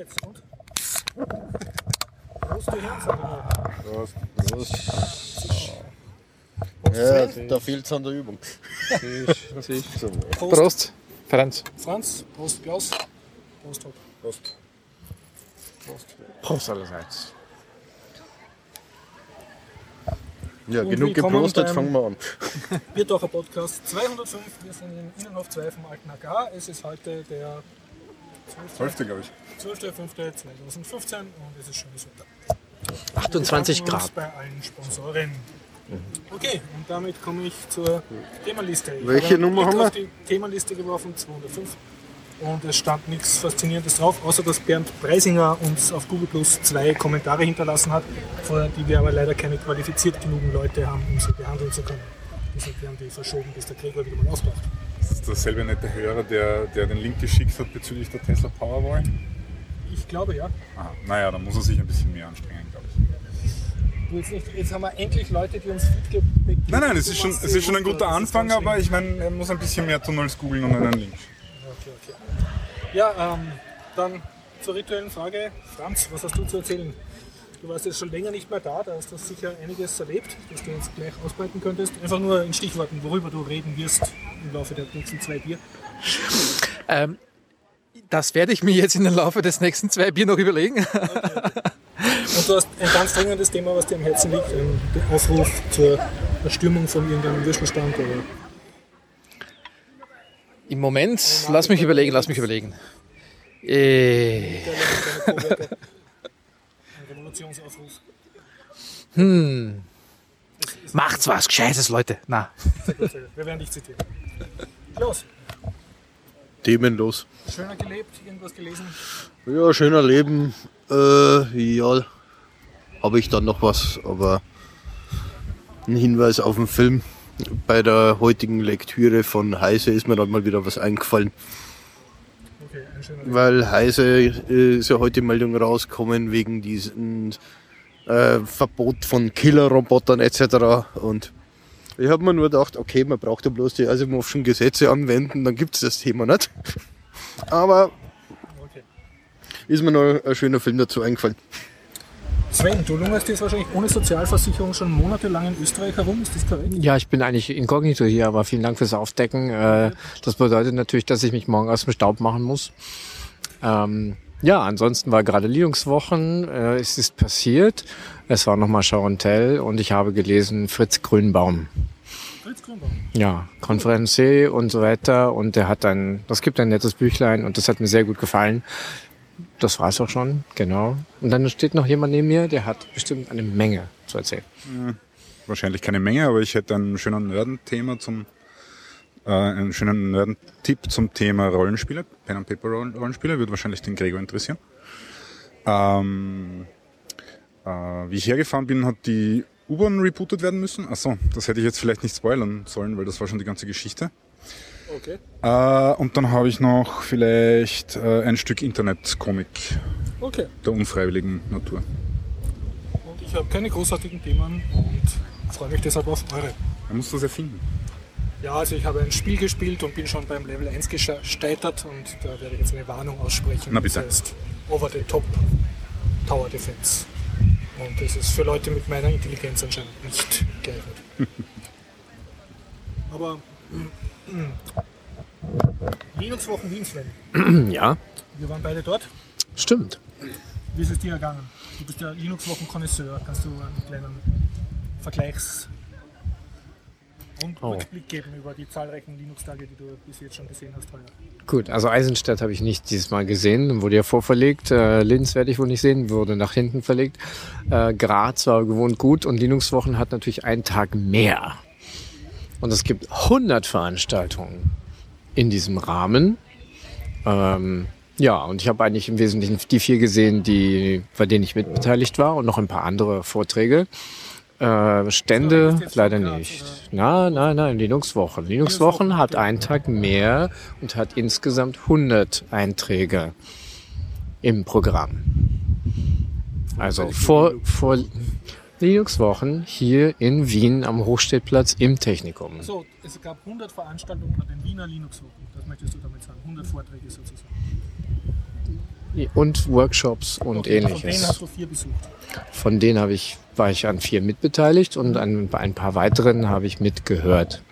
Jetzt und? Prost, du? Prost. Prost. Prost, Ja, da fehlt es an der Übung. Prost, Prost, Franz. Franz. Prost, Klaus. Prost, Hopp. Prost. Prost. Prost allerseits. Ja, Und genug geprostet, beim- fangen wir an. Biertaucher Podcast 205. Wir sind im Innenhof 2 vom Alten AKH. Es ist heute der 12. 12. glaube ich. 12.05.2015 und es ist schönes Wetter. 28 Wir bedanken uns Grad. bei allen Sponsoren. Okay, und damit komme ich zur Themenliste. Ich Welche habe Nummer haben wir? auf die Themenliste geworfen, 205. Und es stand nichts Faszinierendes drauf, außer dass Bernd Preisinger uns auf Google Plus zwei Kommentare hinterlassen hat, für die wir aber leider keine qualifiziert genugen Leute haben, um sie behandeln zu können. Deshalb werden die verschoben, bis der Gregor wieder mal auftaucht. Das ist derselbe nette Hörer, der, der den Link geschickt hat bezüglich der Tesla Powerwall. Ich glaube ja. Aha. Naja, da muss er sich ein bisschen mehr anstrengen, glaube ich. Jetzt, nicht, jetzt haben wir endlich Leute, die uns Feedback geben. Nein, nein, es ist schon, es ist schon ein guter Anfang, aber ich meine, er muss ein bisschen mehr tun als googeln und einen Link. Okay, okay. Ja, ähm, dann zur rituellen Frage. Franz, was hast du zu erzählen? Du warst jetzt schon länger nicht mehr da, da hast du sicher einiges erlebt, das du jetzt gleich ausbreiten könntest. Einfach nur in Stichworten, worüber du reden wirst im Laufe der nächsten zwei Bier. Ähm, das werde ich mir jetzt in den Laufe des nächsten zwei Bier noch überlegen. Und du hast ein ganz dringendes Thema, was dir am Herzen liegt, den Aufruf zur Erstürmung von irgendeinem Würstelstand oder Im Moment, lass mich überlegen, lass mich überlegen. Äh, ein Revolutionsaufruf. macht's was Gescheites, Leute. Na, Sehr gut, sehr gut. Wir werden dich zitieren. Klaus, Themenlos. schöner gelebt, irgendwas gelesen? Ja, schöner Leben. Äh, ja, habe ich dann noch was, aber ein Hinweis auf den Film. Bei der heutigen Lektüre von Heise ist mir dann mal wieder was eingefallen, Okay, weil Heise äh, ist ja heute Meldung rausgekommen wegen diesem äh, Verbot von Killerrobotern etc. Und ich habe mir nur gedacht, okay, man braucht ja bloß die Asimovschen Gesetze anwenden, dann gibt es das Thema nicht. Aber Okay. ist mir noch ein schöner Film dazu eingefallen. Sven, du lungerst jetzt wahrscheinlich ohne Sozialversicherung schon monatelang in Österreich herum, ist das korrekt? ja, ich bin eigentlich inkognito hier, aber vielen Dank fürs Aufdecken. Äh, das bedeutet natürlich, dass ich mich morgen aus dem Staub machen muss. Ähm, ja, ansonsten war gerade Linux-Wochen, äh, es ist passiert. Es war nochmal Charentel und ich habe gelesen Fritz Grünbaum. Fritz Grünbaum. Ja, Konferencier und so weiter. Und der hat ein, das gibt ein nettes Büchlein und das hat mir sehr gut gefallen. Das war's auch schon, genau. Und dann steht noch jemand neben mir, der hat bestimmt eine Menge zu erzählen. Wahrscheinlich keine Menge, aber ich hätte einen schönen Nerden-Thema zum, äh, einen schönen Nerden-Tipp zum Thema Rollenspiele, Pen and Paper Rollen- Rollenspiele, wird wahrscheinlich den Gregor interessieren. Ähm, äh, wie ich hergefahren bin, hat die U-Bahn rebootet werden müssen. Achso, das hätte ich jetzt vielleicht nicht spoilern sollen, weil das war schon die ganze Geschichte. Okay. Äh, und dann habe ich noch vielleicht äh, ein Stück Internet-Comic Okay. der unfreiwilligen Natur. Und ich habe keine großartigen Themen und freue mich deshalb auf eure. Man muss das erfinden. Ja, also ich habe ein Spiel gespielt und bin schon beim Level 1 gescheitert und da werde ich jetzt eine Warnung aussprechen. Na bitte. Das heißt Over the Top Tower Defense. Und das ist für Leute mit meiner Intelligenz anscheinend nicht geeignet. Aber Linux-Wochen Wien, Sven. Ja, Wir waren beide dort. stimmt. Wie ist es dir ergangen? Du bist ja Linux-Wochen-Konnoisseur. Kannst du einen kleinen Vergleichs- und Oh. Rückblick geben über die zahlreichen Linux-Tage, die du bis jetzt schon gesehen hast heuer? Gut, also Eisenstadt habe ich nicht dieses Mal gesehen, wurde ja vorverlegt. Äh, Linz werde ich wohl nicht sehen, wurde nach hinten verlegt. Äh, Graz war gewohnt gut und Linux-Wochen hat natürlich einen Tag mehr. Und es gibt 100 Veranstaltungen in diesem Rahmen. Ähm, ja, und ich habe eigentlich im Wesentlichen die vier gesehen, die, bei denen ich mitbeteiligt war und noch ein paar andere Vorträge. Äh, Stände leider nicht. Na, nein, nein, Linux-Wochen. Linux-Wochen hat einen Tag mehr und hat insgesamt 100 Einträge im Programm. Also vor, vor Linux-Wochen hier in Wien am Hochstädtplatz im Technikum. So, es gab 100 Veranstaltungen an den Wiener Linux-Wochen. Das möchtest du damit sagen? 100 Vorträge sozusagen. und Workshops und Okay, Von ähnliches. denen hast du vier besucht. Von denen habe ich, war ich an vier mitbeteiligt und an bei ein paar weiteren habe ich mitgehört.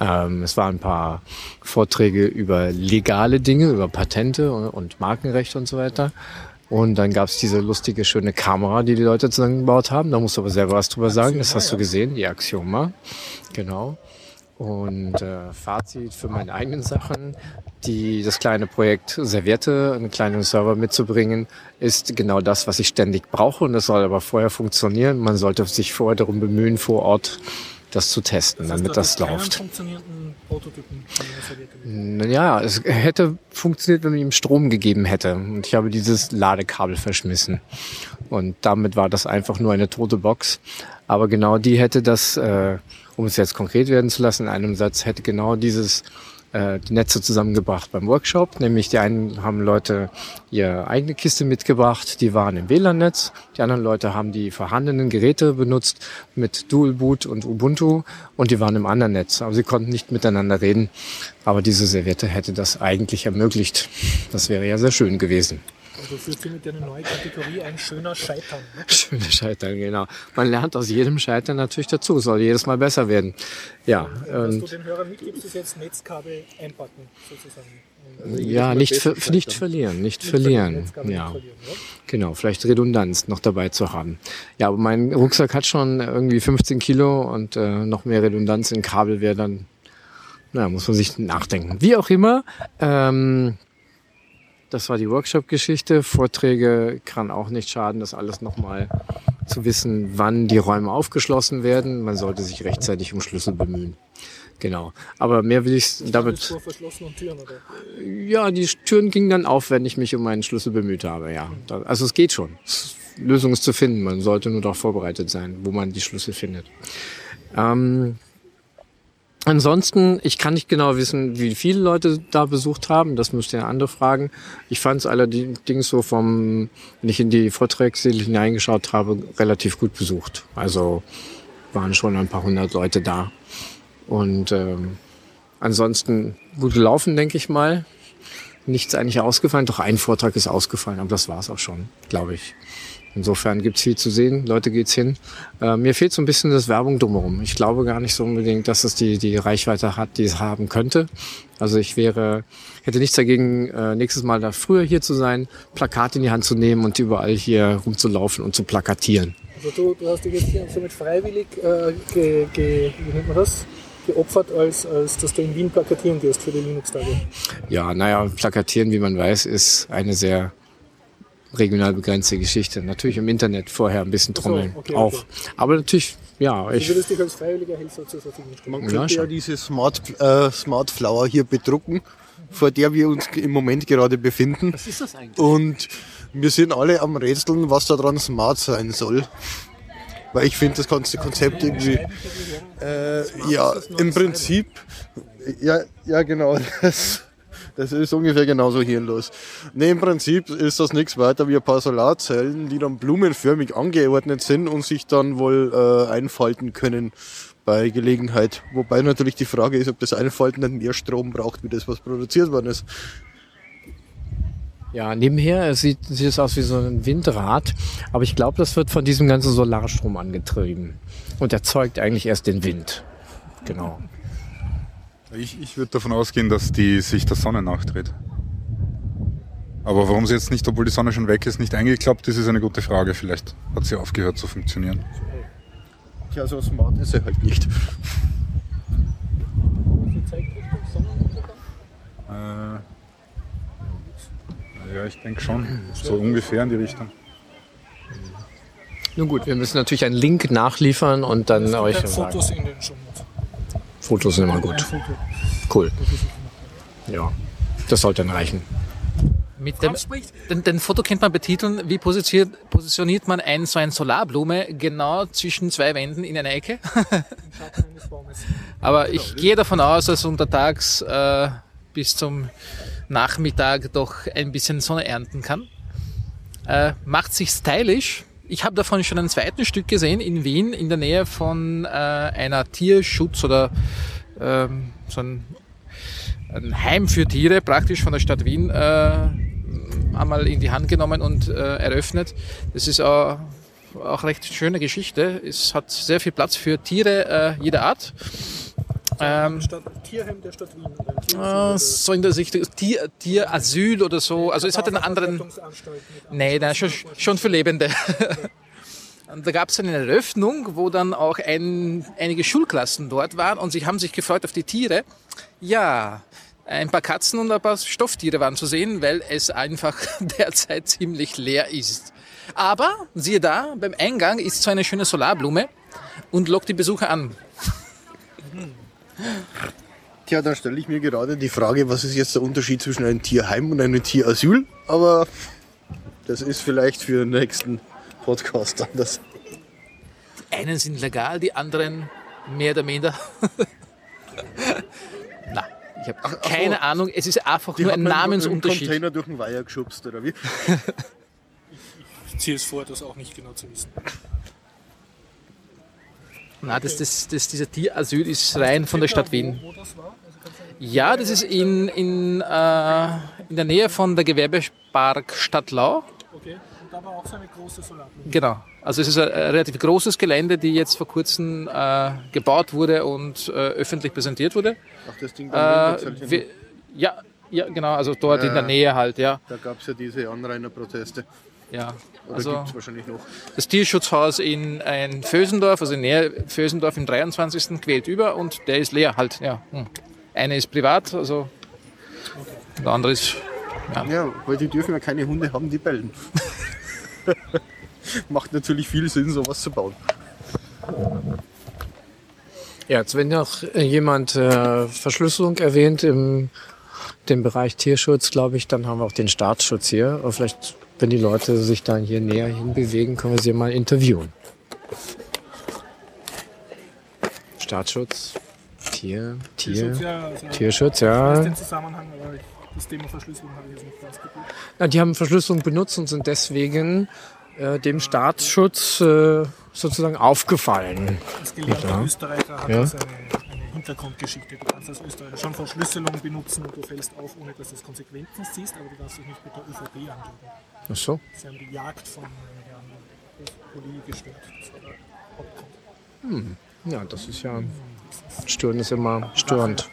Ähm, es waren ein paar Vorträge über legale Dinge, über Patente und, und Markenrecht und so weiter. Und dann gab es diese lustige, schöne Kamera, die die Leute zusammengebaut haben. Da musst du aber selber was drüber sagen. Das hast du gesehen, die Axioma. Genau. Und äh, Fazit für meine eigenen Sachen, die, das kleine Projekt Serviette, einen kleinen Server mitzubringen, ist genau das, was ich ständig brauche. Und das soll aber vorher funktionieren. Man sollte sich vorher darum bemühen, vor Ort das zu testen, damit das läuft. Ja, es hätte funktioniert, wenn man ihm Strom gegeben hätte. Und ich habe dieses Ladekabel verschmissen. Und damit war das einfach nur eine tote Box. Aber genau die hätte das, äh, um es jetzt konkret werden zu lassen, in einem Satz, hätte genau dieses äh, die Netze zusammengebracht beim Workshop. Nämlich die einen haben Leute ihre eigene Kiste mitgebracht, die waren im WLAN-Netz. Die anderen Leute haben die vorhandenen Geräte benutzt mit Dual Boot und Ubuntu und die waren im anderen Netz. Aber sie konnten nicht miteinander reden. Aber diese Serviette hätte das eigentlich ermöglicht. Das wäre ja sehr schön gewesen. Also führt sie mit dir eine neue Kategorie ein schöner Scheitern. Ne? Schöne Scheitern, genau. Man lernt aus jedem Scheitern natürlich dazu, soll jedes Mal besser werden. Ja, Was du und den Hörern mitgibst, ist jetzt Netzkabel einpacken, sozusagen. Und ja, nicht, ver nicht verlieren, nicht verlieren. Ja. nicht verlieren. Ja? Genau, vielleicht Redundanz noch dabei zu haben. Ja, aber mein Rucksack hat schon irgendwie 15 Kilo und äh, noch mehr Redundanz in Kabel wäre dann, naja, muss man sich nachdenken. Wie auch immer, ähm, das war die Workshop-Geschichte. Vorträge kann auch nicht schaden, das alles nochmal zu wissen, wann die Räume aufgeschlossen werden. Man sollte sich rechtzeitig um Schlüssel bemühen. Genau. Aber mehr will ich damit. vor verschlossenen Türen, oder? Ja, die Türen gingen dann auf, wenn ich mich um meinen Schlüssel bemüht habe, ja. Also es geht schon. Lösung ist zu finden. Man sollte nur darauf vorbereitet sein, wo man die Schlüssel findet. Ähm, ansonsten, ich kann nicht genau wissen, wie viele Leute da besucht haben. Das müsst ihr andere fragen. Ich fand es allerdings so vom, wenn ich in die Vortragssäle hineingeschaut habe, relativ gut besucht. Also waren schon ein paar hundert Leute da. Und ähm, ansonsten gut gelaufen, denke ich mal. Nichts eigentlich ausgefallen. Doch ein Vortrag ist ausgefallen, aber das war's auch schon, glaube ich. Insofern gibt's viel zu sehen, Leute geht's hin. Äh, mir fehlt so ein bisschen das Werbung drumherum. Ich glaube gar nicht so unbedingt, dass es die, die Reichweite hat, die es haben könnte. Also ich wäre, hätte nichts dagegen, äh, nächstes Mal da früher hier zu sein, Plakate in die Hand zu nehmen und überall hier rumzulaufen und zu plakatieren. Also du, du hast dich jetzt hier somit freiwillig äh, ge, ge, wie nennt man das? geopfert, als, als dass du in Wien plakatieren gehst für die Linux-Tage. Ja, naja, plakatieren, wie man weiß, ist eine sehr regional begrenzte Geschichte. Natürlich im Internet vorher ein bisschen Ach so, trommeln. okay, auch. okay. Aber natürlich, ja, Du ich, würdest dich als freiwilliger Helfer zur Verfügung stellen. Man Ja, könnte ja, schon. diese Smart, äh, Smart Flower hier bedrucken, vor der wir uns im Moment gerade befinden. was ist das eigentlich? Und wir sind alle am Rätseln, was da dran smart sein soll. Weil ich finde das ganze Konzept irgendwie. Äh, ja, im Prinzip. Ja, ja, genau. Das, das ist ungefähr genauso hirnlos. Nee, im Prinzip ist das nichts weiter wie ein paar Solarzellen, die dann blumenförmig angeordnet sind und sich dann wohl äh, einfalten können bei Gelegenheit. Wobei natürlich die Frage ist, ob das Einfalten dann mehr Strom braucht, wie das, was produziert worden ist. Ja, nebenher sieht, sieht es aus wie so ein Windrad, aber ich glaube, das wird von diesem ganzen Solarstrom angetrieben und erzeugt eigentlich erst den Wind. Genau. Ich, ich würde davon ausgehen, dass die sich der Sonne nachdreht. Aber warum sie jetzt nicht, obwohl die Sonne schon weg ist, nicht eingeklappt ist, ist eine gute Frage. Vielleicht hat sie aufgehört zu funktionieren. Tja, so smart ist er halt nicht. Äh, ja, ich denke schon. So ungefähr in die Richtung. Nun gut, wir müssen natürlich einen Link nachliefern und dann euch sagen. Fotos in den Shownotes. Fotos sind immer gut. Cool. Ja, das sollte dann reichen. Mit dem, den, den Foto kennt man betiteln, wie positioniert, positioniert man ein, so ein Solarblume genau zwischen zwei Wänden in einer Ecke. Aber ich gehe davon aus, dass untertags äh, bis zum Nachmittag doch ein bisschen Sonne ernten kann. Äh, macht sich stylisch. Ich habe davon schon ein zweites Stück gesehen in Wien in der Nähe von äh, einer Tierschutz- oder ähm, so ein, ein Heim für Tiere, praktisch von der Stadt Wien äh, einmal in die Hand genommen und äh, eröffnet. Das ist auch, auch recht schöne Geschichte. Es hat sehr viel Platz für Tiere äh, jeder Art. Ähm, Stadt, Tierheim der Stadt Wien. Äh, so in der Sicht Tier, Tierasyl oder so. Also es hat einen anderen. Nee, nein, schon, schon für Lebende. Und da gab es eine Eröffnung, wo dann auch ein, einige Schulklassen dort waren und sie haben sich gefreut auf die Tiere. Ja, ein paar Katzen und ein paar Stofftiere waren zu sehen, weil es einfach derzeit ziemlich leer ist. Aber siehe da, beim Eingang ist so eine schöne Solarblume und lockt die Besucher an. Tja, dann stelle ich mir gerade die Frage, was ist jetzt der Unterschied zwischen einem Tierheim und einem Tierasyl? Aber das ist vielleicht für den nächsten Podcast anders. Die einen sind legal, die anderen mehr oder minder. Na, ich habe keine so. Ahnung. Es ist einfach nur ein Namensunterschied. Container durch den Weiher geschubst, oder wie? Ich ziehe es vor, das auch nicht genau zu wissen. Na, das, das, das, dieser Tierasyl ist rein von der Stadt Wien. Ja, das ist in, in, äh, in der Nähe von der Gewerbepark Stadtlau. okay. Und da war auch so eine große Solarblume. Genau. Also es ist ein, relativ großes Gelände, die jetzt vor kurzem äh, gebaut wurde und äh, öffentlich präsentiert wurde. Ach, das Ding Äh, da äh, wir, ja, ja, genau. Also dort in der Nähe halt, ja. Da gab es ja diese Anrainerproteste. Ja. Oder Also wahrscheinlich noch. das Tierschutzhaus in, in Vösendorf, also in Nähe Vösendorf im 23. quält über und der ist leer halt. Ja. Hm. Eine ist privat, also der andere ist Ja, weil die dürfen ja keine Hunde haben, die bellen. Macht natürlich viel Sinn, sowas zu bauen. Ja, jetzt wenn noch jemand äh, Verschlüsselung erwähnt im dem Bereich Tierschutz, glaube ich, dann haben wir auch den Staatsschutz hier. Aber vielleicht, wenn die Leute sich dann hier näher hinbewegen, können wir sie mal interviewen. Staatsschutz, Tier, Tier, Tierschutz, ja, also Tierschutz, Ich weiß ja. den Zusammenhang, aber ich, das Thema Verschlüsselung habe ich jetzt nicht ganz geprüft. Na, die haben Verschlüsselung benutzt und sind deswegen äh, dem Staatsschutz äh, sozusagen aufgefallen. Als gelernter Ja. Österreicher hat Ja. das eine, eine Hintergrundgeschichte. Du kannst als Österreicher schon Verschlüsselung benutzen und du fällst auf, ohne dass du es Konsequenzen siehst, aber du darfst dich nicht mit der ÖVP angeben. Ach so. Sie haben die Jagd von äh, Herrn Poli gestört. Das war der Hauptgrund. Ja, das ist ja. Stören ist immer störend.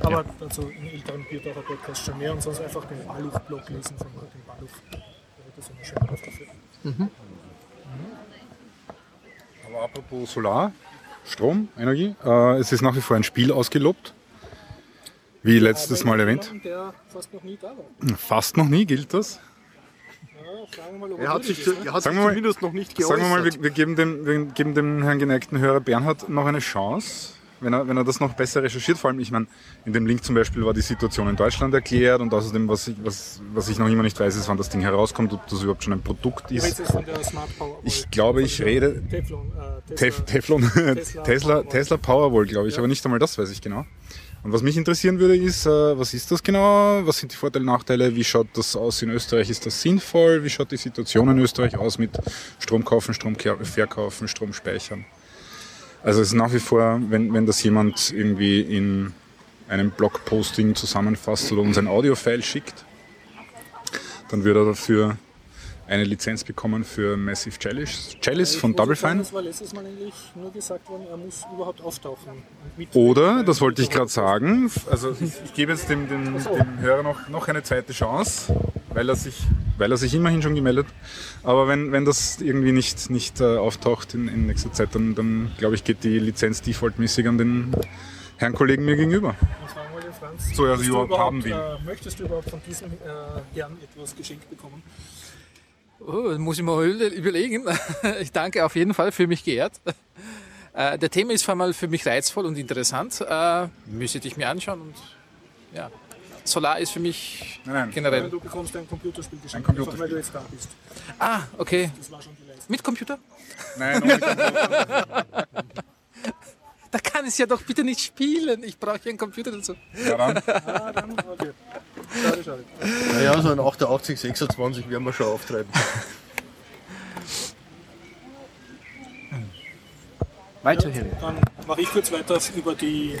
Aber dazu im älteren Bierdacher Podcast schon mehr und sonst einfach den Baluch-Blog lesen von Martin Baluch. Der wird das immer schön aufgeführt. Aber apropos Solar, Strom, Energie, äh, es ist nach wie vor ein Spiel ausgelobt. Wie letztes Mal erwähnt. Fast noch nie da war. Fast noch nie gilt das. Mal, Er hat sich, er hat Sagen sich mal- zumindest noch nicht geäußert. Sagen wir mal, wir, wir, geben dem, wir geben dem Herrn geneigten Hörer Bernhard noch eine Chance, wenn er, wenn er das noch besser recherchiert. Vor allem, ich meine, in dem Link zum Beispiel war die Situation in Deutschland erklärt und außerdem, was ich, was, was ich noch immer nicht weiß, ist, wann das Ding herauskommt, ob das überhaupt schon ein Produkt ist. Ich glaube, ich rede- Teflon, äh, Tesla. Teflon, Tesla Tesla, Powerwall. Tesla Powerwall, glaube ich, aber nicht einmal das weiß ich genau. Und was mich interessieren würde, ist, äh, was ist das genau? Was sind die Vorteile, Nachteile? Wie schaut das aus in Österreich? Ist das sinnvoll? Wie schaut die Situation in Österreich aus mit Strom kaufen, Strom verkaufen, Strom speichern? Also es ist nach wie vor, wenn, wenn das jemand irgendwie in einem Blogposting zusammenfasst oder uns ein Audiofile schickt, dann würde er dafür eine Lizenz bekommen für Massive Chalice, Chalice von Double Fine. Das war letztes Mal eigentlich nur gesagt worden, er muss überhaupt auftauchen. Oder, das wollte ich gerade sagen, also ich, gebe jetzt dem, dem, dem Hörer noch, noch eine zweite Chance, weil er sich, weil er sich immerhin schon gemeldet Aber wenn, wenn das irgendwie nicht, nicht äh, auftaucht in, in nächster Zeit, dann, dann glaube ich, geht die Lizenz defaultmäßig an den Herrn Kollegen mir gegenüber. Und fragen wir den Franz, So, ja, möchtest sie du überhaupt haben will. Äh, möchtest du überhaupt von diesem äh, Herrn etwas geschenkt bekommen? Oh, muss ich mal überlegen. Ich danke auf jeden Fall, für mich geehrt. Äh, Der Thema ist allem für mich reizvoll und interessant. Äh, Müsste ich mir anschauen und ja. Solar ist für mich Nein, nein. generell. Du bekommst ein Computerspiel geschenkt, Ein einfach weil du Computerspiel. jetzt da bist. Ah, okay. Das war schon die Leistung. Mit Computer? Nein, noch nicht. Da kann ich ja doch bitte nicht spielen. Ich brauche hier einen Computer dazu. ja, dann. Ah, dann, okay. Schade, schade. Naja, so ein 88, 26 werden wir schon auftreiben. Weiterhin. Dann mache ich kurz weiter über die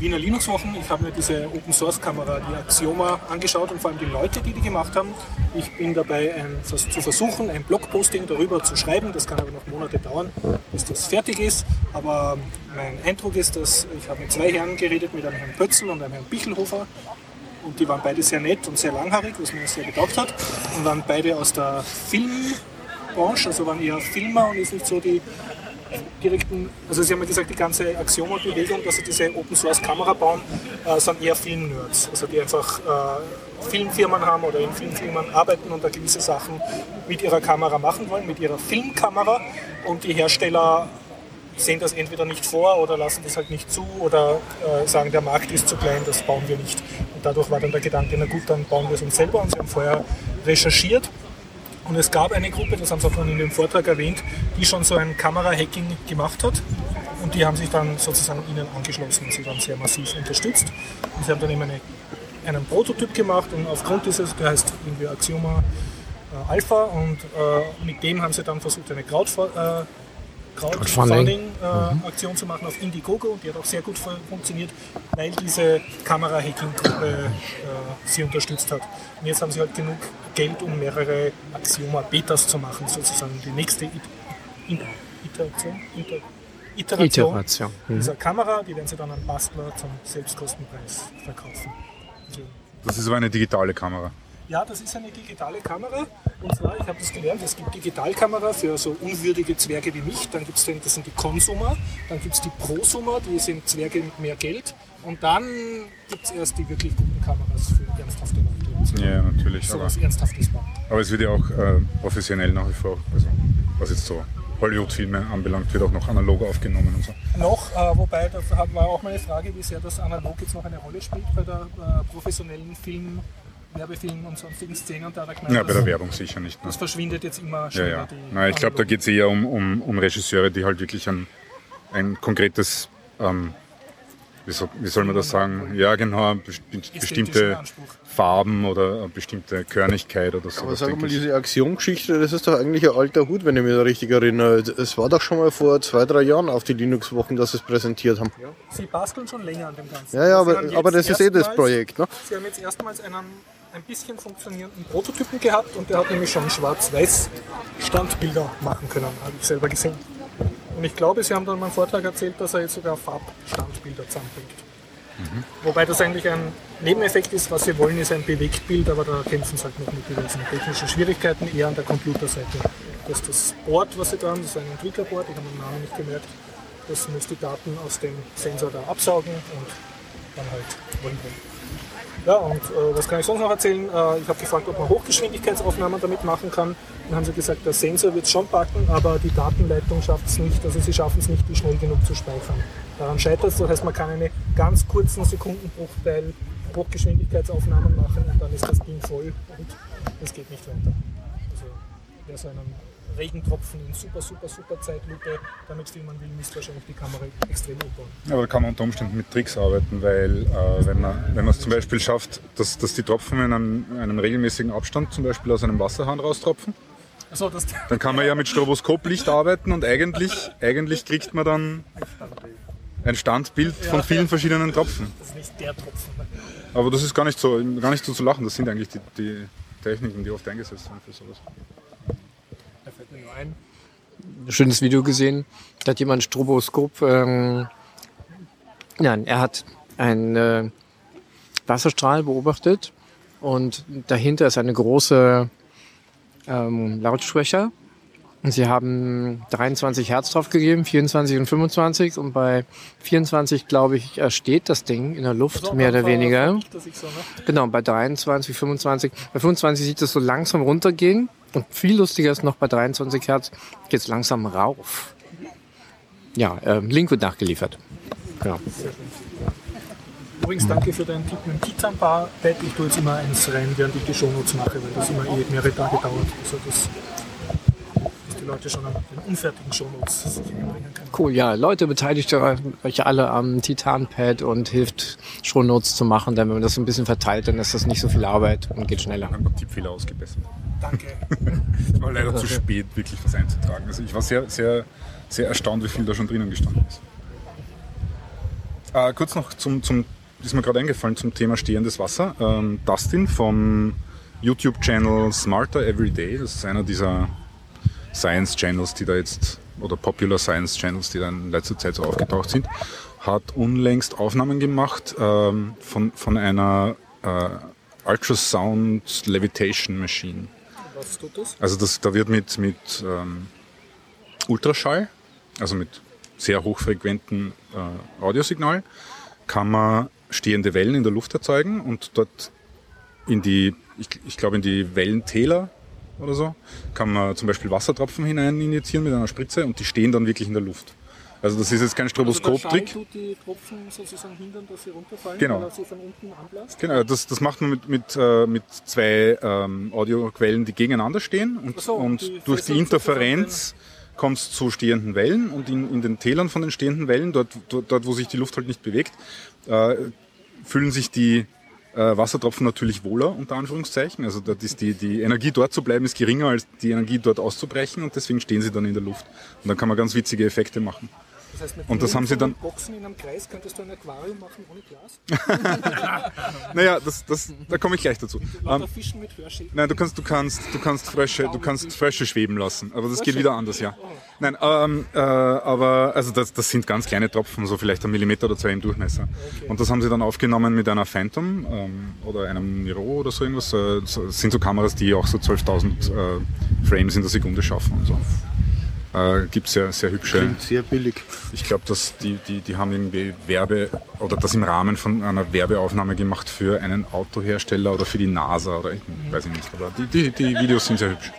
Wiener Linux-Wochen. Ich habe mir diese Open-Source-Kamera, die Axioma, angeschaut und vor allem die Leute, die die gemacht haben. Ich bin dabei, ein, zu versuchen, ein Blogposting darüber zu schreiben. Das kann aber noch Monate dauern, bis das fertig ist. Aber mein Eindruck ist, dass ich habe mit zwei Herren geredet, mit einem Herrn Pötzl und einem Herrn Bichelhofer. Und die waren beide sehr nett und sehr langhaarig, was mir sehr getaugt hat. Und waren beide aus der Filmbranche, also waren eher Filmer und ist nicht so die direkten, also Sie haben ja gesagt, die ganze Axioma-Bewegung, dass Sie diese Open-Source-Kamera bauen, äh, sind eher Film-Nerds, also die einfach äh, Filmfirmen haben oder in Filmfirmen arbeiten und da gewisse Sachen mit ihrer Kamera machen wollen, mit ihrer Filmkamera und die Hersteller sehen das entweder nicht vor oder lassen das halt nicht zu oder äh, sagen, der Markt ist zu klein, das bauen wir nicht. Und dadurch war dann der Gedanke, na gut, dann bauen wir es uns selber und sie haben vorher recherchiert und es gab eine Gruppe, das haben Sie auch schon in dem Vortrag erwähnt, die schon so ein Kamera-Hacking gemacht hat. Und die haben sich dann sozusagen Ihnen angeschlossen und Sie dann sehr massiv unterstützt. Und Sie haben dann eben eine, einen Prototyp gemacht und aufgrund dieses, der heißt irgendwie Axioma äh, Alpha und äh, mit dem haben Sie dann versucht, eine Crowd, äh, Crowdfunding-Aktion äh, zu machen auf Indiegogo und die hat auch sehr gut funktioniert, weil diese Kamera-Hacking-Gruppe äh, sie unterstützt hat. Und jetzt haben sie halt genug Geld, um mehrere Axioma-Betas zu machen, sozusagen die nächste Iteration, Iter Iteration, Iteration. Mhm. dieser Kamera, die werden sie dann an Bastler zum Selbstkostenpreis verkaufen. Also das ist aber eine digitale Kamera. Ja, das ist eine digitale Kamera. Und zwar, ich habe das gelernt, es gibt Digitalkamera für so unwürdige Zwerge wie mich. Dann gibt es das sind die Konsumer, dann gibt es die Prosumer, die sind Zwerge mit mehr Geld. Und dann gibt es erst die wirklich guten Kameras für ernsthafte Leute. Ja, natürlich. So was Ernsthaftes machen. Aber es wird ja auch äh, professionell nach wie vor, also was jetzt so Hollywood-Filme anbelangt, wird auch noch analog aufgenommen und so. Noch, äh, wobei, da war auch meine Frage, wie sehr das analog jetzt noch eine Rolle spielt bei der äh, professionellen Film- Werbefilmen und sonstigen Szenen. Da gemeint, ja, bei der Werbung sicher nicht. Ne? Das verschwindet jetzt immer schneller. Ja, ja. Nein, ich glaube, da geht es eher um, um, um Regisseure, die halt wirklich ein, ein konkretes, ähm, wie, soll, wie soll man das sagen? Ja, genau, bestimmte Farben oder eine bestimmte Körnigkeit oder so. Aber sag mal, diese Aktion-Geschichte, das ist doch eigentlich ein alter Hut, wenn ich mich da richtig erinnere. Es war doch schon mal vor zwei, drei Jahren auf die Linux-Wochen, dass sie es präsentiert haben. Ja. Sie basteln schon länger an dem Ganzen. Ja, ja, aber, aber das ist eh das Projekt. Ne? Sie haben jetzt erstmals einen ein bisschen funktionierenden Prototypen gehabt und der hat nämlich schon schwarz-weiß Standbilder machen können, habe ich selber gesehen. Und ich glaube, Sie haben dann in meinem Vortrag erzählt, dass er jetzt sogar Farbstandbilder zusammenbringt. Mhm. Wobei das eigentlich ein Nebeneffekt ist, was Sie wollen, ist ein Bewegtbild, aber da kämpfen Sie halt noch mit diesen technischen Schwierigkeiten, eher an der Computerseite. Das ist das Board, was Sie da haben, das ist ein Entwicklerboard, ich habe den Namen nicht gemerkt. Das muss die Daten aus dem Sensor da absaugen und dann halt bringen. Ja, und äh, was kann ich sonst noch erzählen? Äh, ich habe gefragt, ob man Hochgeschwindigkeitsaufnahmen damit machen kann. Dann haben sie gesagt, der Sensor wird es schon packen, aber die Datenleitung schafft es nicht. Also sie schaffen es nicht, die schnell genug zu speichern. Daran scheitert es. Das heißt, man kann eine ganz kurzen Sekundenbruchteil Hochgeschwindigkeitsaufnahmen machen und dann ist das Ding voll und es geht nicht weiter. Also wer so einen Regentropfen in super, super, super Zeitlupe damit filmen will, müsste wahrscheinlich die Kamera extrem umbauen. Ja, aber da kann man unter Umständen mit Tricks arbeiten, weil äh, wenn man wenn es zum Beispiel schafft, dass, dass die Tropfen in einem, einem regelmäßigen Abstand zum Beispiel aus einem Wasserhahn raustropfen, so, dann kann man ja mit Stroboskoplicht arbeiten und eigentlich, eigentlich kriegt man dann ein Standbild von vielen verschiedenen Tropfen. Das ist nicht der Tropfen. Aber das ist gar nicht so, gar nicht so zu lachen. Das sind eigentlich die, die Techniken, die oft eingesetzt werden für sowas ein schönes Video gesehen. Da hat jemand ein Stroboskop. Ähm, nein, er hat einen äh, Wasserstrahl beobachtet und dahinter ist eine große ähm, Lautschwäche und sie haben 23 Hertz drauf gegeben, 24 und 25. Und bei 24, glaube ich, steht das Ding in der Luft, also mehr oder weniger. So? Genau, bei 23, 25. Bei 25 sieht es so langsam runtergehen. Und viel lustiger ist noch, bei 23 Hertz geht es langsam rauf. Ja, äh, Link wird nachgeliefert. Ja. Übrigens, danke für deinen Tipp mit dem Titan-Pad. Ich tue jetzt immer eins rein, während ich die Shownotes mache, weil das immer eh mehrere Tage dauert. Also das die Leute schon an den unfertigen Shownotes Cool, ja. Leute, beteiligt euch alle am Titan-Pad und hilft Shownotes zu machen, denn wenn man das ein bisschen verteilt, dann ist das nicht so viel Arbeit und geht schneller. Ich habe Tippfehler ausgebessert. Danke. es war leider zu spät, wirklich was einzutragen. Also ich war sehr, sehr, sehr erstaunt, wie viel da schon drinnen gestanden ist. Äh, kurz noch zum, zum, ist mir gerade eingefallen, zum Thema stehendes Wasser. Ähm, Dustin vom YouTube-Channel Smarter Everyday, das ist einer dieser Science-Channels, die da jetzt, oder Popular Science-Channels, die da in letzter Zeit so aufgetaucht sind, hat unlängst Aufnahmen gemacht ähm, von, von einer äh, Ultrasound Levitation Machine. Was tut das? Also das, da wird mit, mit ähm, Ultraschall, also mit sehr hochfrequenten äh, Audiosignal, kann man stehende Wellen in der Luft erzeugen und dort in die, ich, ich glaube in die Wellentäler oder so, kann man zum Beispiel Wassertropfen hinein injizieren mit einer Spritze und die stehen dann wirklich in der Luft. Also das ist jetzt kein Also Stroboskop-Trick. Tut die Tropfen sozusagen hindern, dass sie runterfallen, Genau. weil er sie von unten anbläst. Genau, das, das macht man mit, mit, äh, mit zwei ähm, Audioquellen, die gegeneinander stehen und, so, und die durch die Interferenz kommt es zu stehenden Wellen und in, in den Tälern von den stehenden Wellen, dort, dort, dort wo sich die Luft halt nicht bewegt, äh, fühlen sich die äh, Wassertropfen natürlich wohler, unter Anführungszeichen. Also dort ist die, die Energie dort zu bleiben ist geringer als die Energie dort auszubrechen und deswegen stehen sie dann in der Luft. Und dann kann man ganz witzige Effekte machen. Das heißt, mit Und das haben sie dann- Boxen in einem Kreis könntest du ein Aquarium machen ohne Glas. Naja, das, das, da komme ich gleich dazu. Ähm, Fischen mit Hörschäden. Nein, du kannst, du kannst, du kannst Frösche, du kannst Frösche schweben lassen, aber das geht wieder anders, ja. Nein, ähm, äh, aber also das, das sind ganz kleine Tropfen, so vielleicht ein Millimeter oder zwei im Durchmesser. Und das haben sie dann aufgenommen mit einer Phantom ähm, oder einem Miro oder so irgendwas. Äh, das sind so Kameras, die auch so 12.000 äh, Frames in der Sekunde schaffen und so. Äh, gibt sehr, sehr hübsche. Klingt sehr billig. Ich glaube, dass die, die, die haben irgendwie Werbe oder das im Rahmen von einer Werbeaufnahme gemacht für einen Autohersteller oder für die NASA oder ich weiß ich nicht. Aber die, die, die Videos sind sehr hübsch.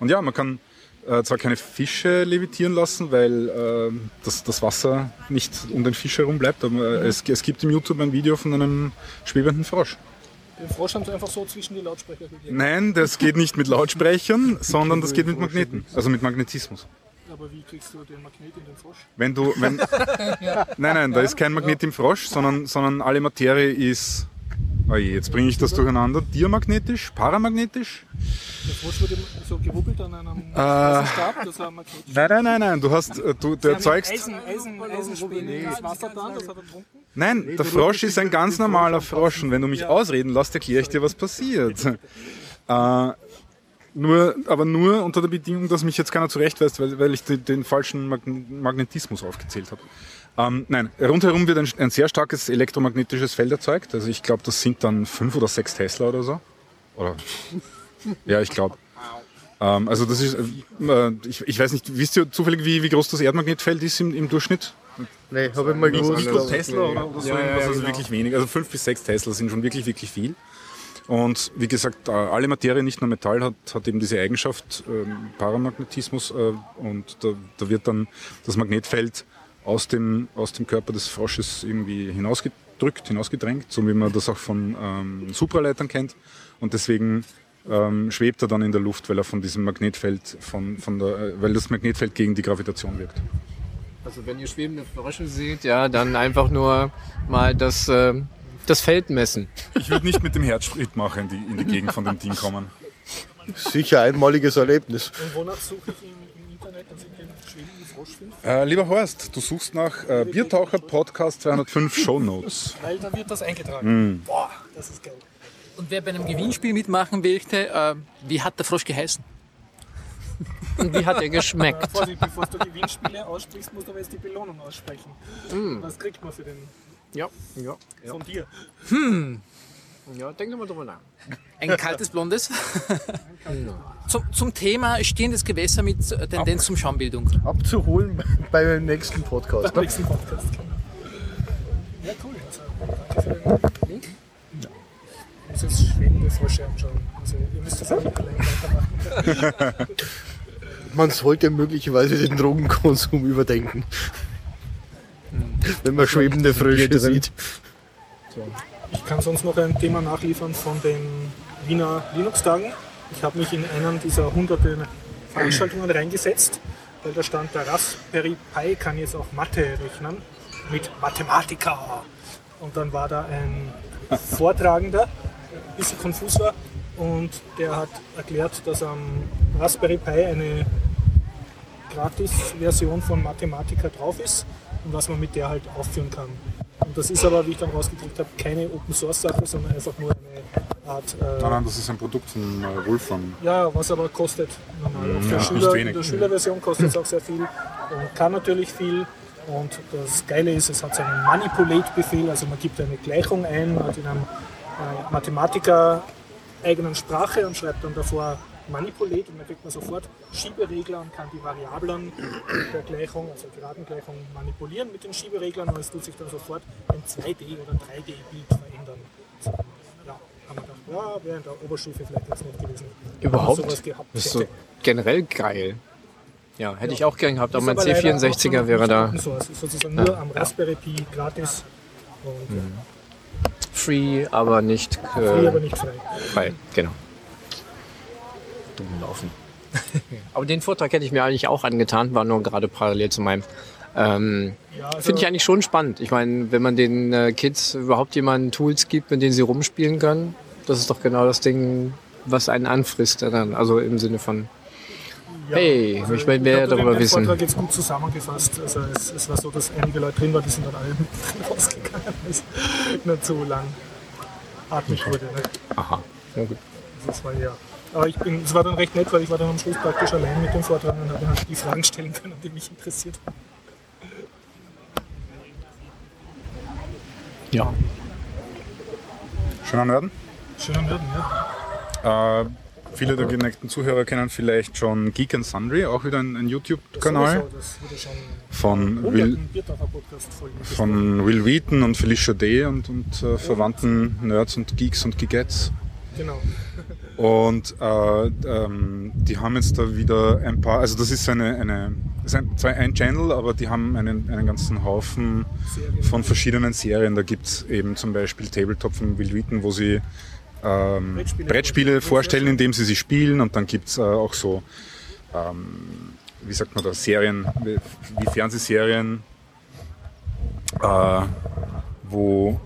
Und ja, man kann äh, zwar keine Fische levitieren lassen, weil äh, das, das Wasser nicht um den Fisch herum bleibt, aber es, es gibt im YouTube ein Video von einem schwebenden Frosch. Den Frosch haben sie einfach so zwischen die Lautsprecher gegeben. Nein, das geht nicht mit Lautsprechern, sondern das geht mit Magneten, also mit Magnetismus. Aber wie kriegst du den Magnet in den Frosch? Wenn du, wenn, nein, nein, da ist kein Magnet im Frosch, sondern, sondern alle Materie ist, oh je, jetzt bringe ich das durcheinander, diamagnetisch, paramagnetisch. Der Frosch wird immer so gerubbelt an einem Äh. Eisenstab, das er Magnet Nein, nein, nein, nein, du hast, äh, du, du erzeugst, Eisen, Eisen, Eisenspäne ins Wasser dann, das hat er getrunken. Nein, der Frosch ist ein ganz normaler Frosch und wenn du mich ausreden lässt, erkläre ich dir, was passiert. Äh, nur, aber nur unter der Bedingung, dass mich jetzt keiner zurechtweist, weil, weil ich den, den falschen Mag Magnetismus aufgezählt habe. Ähm, nein, rundherum wird ein, ein sehr starkes elektromagnetisches Feld erzeugt. Also ich glaube, das sind dann fünf oder sechs Tesla oder so. Oder ja, ich glaube. Ähm, also das ist, äh, ich, ich weiß nicht, wisst ihr zufällig, wie, wie groß das Erdmagnetfeld ist im, im Durchschnitt? Nee, habe ich mal gewusst. Aber- Tesla oder, oder so irgendwas, also wirklich wenig. Also fünf bis sechs Tesla sind schon wirklich, wirklich viel. Und wie gesagt, äh, alle Materie, nicht nur Metall, hat, hat eben diese Eigenschaft, ähm, Paramagnetismus. Äh, und da, da wird dann das Magnetfeld aus dem, aus dem Körper des Frosches irgendwie hinausgedrückt, hinausgedrängt, so wie man das auch von ähm, Supraleitern kennt. Und deswegen ähm, schwebt er dann in der Luft, weil er von diesem Magnetfeld, von, von der, äh, weil das Magnetfeld gegen die Gravitation wirkt. Also wenn ihr schwebende Frösche seht, ja, dann einfach nur mal das, äh, das Feld messen. Ich würde nicht mit dem Herzsprit machen in die, in die Gegend von dem Ding kommen. Sicher einmaliges Erlebnis. Und wonach suche ich im, im Internet, dass ich den schwebenden Frosch finde? Äh, lieber Horst, du suchst nach äh, Biertaucher Podcast 205 Show Notes. Weil da wird das eingetragen. Mm. Boah, das ist geil. Und wer bei einem Gewinnspiel mitmachen möchte, äh, wie hat der Frosch geheißen? Und wie hat er Äh, geschmeckt? Vorsicht, bevor du Gewinnspiele aussprichst, musst du aber jetzt die Belohnung aussprechen. Was kriegt man für den Ja, ja, von dir? ja, denk doch mal drüber nach. Ein kaltes Blondes. zum, zum Thema stehendes Gewässer mit äh, Tendenz zum Schaumbildung. Abzuholen beim nächsten Podcast. Beim nächsten Podcast. Ja, cool. Also, danke für den Link. Ich muss jetzt schwebende Frösche anschauen. Also, ihr müsst das auch nicht allein weitermachen. Man sollte möglicherweise den Drogenkonsum überdenken. Wenn man schwebende Frösche sieht. Ich kann sonst noch ein Thema nachliefern von den Wiener Linux-Tagen. Ich habe mich in einen dieser hunderte Veranstaltungen reingesetzt, weil da stand, der Raspberry Pi kann jetzt auch Mathe rechnen mit Mathematiker. Und dann war da ein Vortragender, ein bisschen konfus war, und der hat erklärt, dass am Raspberry Pi eine Gratis-Version von Mathematica drauf ist und was man mit der halt aufführen kann. Und das ist aber, wie ich dann rausgekriegt habe, keine Open Source Sache, sondern einfach nur eine Art. Äh, Nein, nein, das ist ein Produkt von äh, Wolfram. Ja, was aber kostet normal. Auch für Ja, Schüler, in der Schülerversion kostet es auch sehr viel und kann natürlich viel. Und das Geile ist, es hat so einen Manipulate-Befehl, also man gibt eine Gleichung ein, hat in einem äh, Mathematiker eigenen Sprache und schreibt dann davor Manipulate und dann kriegt man sofort Schieberegler und kann die Variablen der Gleichung, also Geradengleichung, manipulieren mit den Schiebereglern und es tut sich dann sofort ein 2D- oder 3D-Bild verändern. Also, ja, haben wir gedacht, ja, wäre in der Oberstufe vielleicht ganz nett gewesen. Überhaupt? sowas gehabt Das ist so generell geil. Ja, hätte ich auch gern gehabt, aber mein aber leider auch C64er noch wäre nicht da Source, sozusagen nur am Raspberry Pi gratis und Mhm. free, aber nicht ja, free, aber äh, nicht frei. frei. Genau. Dumm laufen. aber den Vortrag hätte ich mir eigentlich auch angetan, war nur gerade parallel zu meinem. Ähm, Ja, also, Finde ich eigentlich schon spannend. Ich meine, wenn man den äh, Kids überhaupt jemanden Tools gibt, mit denen sie rumspielen können, das ist doch genau das Ding, was einen anfrisst. Dann. Also im Sinne von, ja, hey, also ich will mehr glaub, darüber den wissen. Vortrag jetzt gut zusammengefasst. Also es, es war so, dass einige Leute drin waren, die sind dann alle rausgegangen, weil es nicht so lang atmig wurde. Ne? aha, na gut. Das war ja. Aber ich bin, es war dann recht nett, weil ich war dann am Schluss praktisch allein mit dem Vortrag und habe dann die Fragen stellen können, die mich interessiert haben. Ja. Schöner Nörden. Schöner Nörden, ja. Äh, viele der geneigten Zuhörer kennen vielleicht schon Geek and Sundry, auch wieder ein, ein YouTube-Kanal von Will, von Will Wheaton und Felicia Day und, und äh, verwandten Nerds und Geeks und Geekettes. Genau. Und äh, ähm, die haben jetzt da wieder ein paar, also das ist eine, eine ist ein, zwar ein Channel, aber die haben einen, einen ganzen Haufen Serien. von verschiedenen Serien. Da gibt's eben zum Beispiel Tabletop von Will Wheaton, wo sie ähm, Brettspiele Brettspiele, vorstellen. indem sie sie spielen. Und dann gibt's äh, auch so, ähm, wie sagt man da, Serien, wie, wie Fernsehserien, äh, wo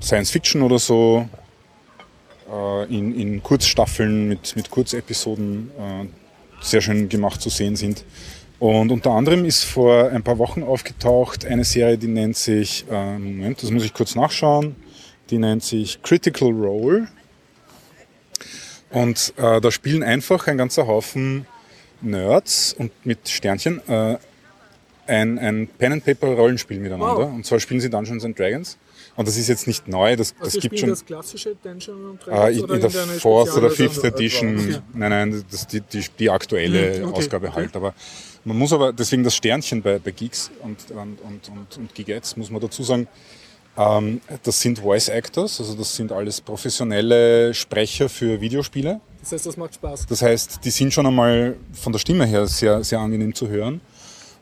Science Fiction oder so in, in Kurzstaffeln mit, mit Kurzepisoden äh, sehr schön gemacht zu sehen sind. Und unter anderem ist vor ein paar Wochen aufgetaucht eine Serie, die nennt sich, äh, Moment, das muss ich kurz nachschauen, die nennt sich Critical Role. Und äh, da spielen einfach ein ganzer Haufen Nerds und mit Sternchen äh, ein, ein Pen-and-Paper-Rollenspiel miteinander. Wow. Und zwar spielen sie Dungeons and Dragons. Und das ist jetzt nicht neu, das, das Also gibt spielen schon. das klassische Dungeon und Äh, Dragons in, oder in der Fourth oder? Fifth Edition. Okay. Nein, nein, das die, die, die aktuelle Mhm, okay, Ausgabe halt. Aber man muss aber, deswegen das Sternchen bei, bei Geeks und, und, und, und, und Geekettes, muss man dazu sagen, ähm, das sind Voice Actors, also das sind alles professionelle Sprecher für Videospiele. Das heißt, das macht Spaß. Das heißt, die sind schon einmal von der Stimme her sehr, sehr angenehm zu hören.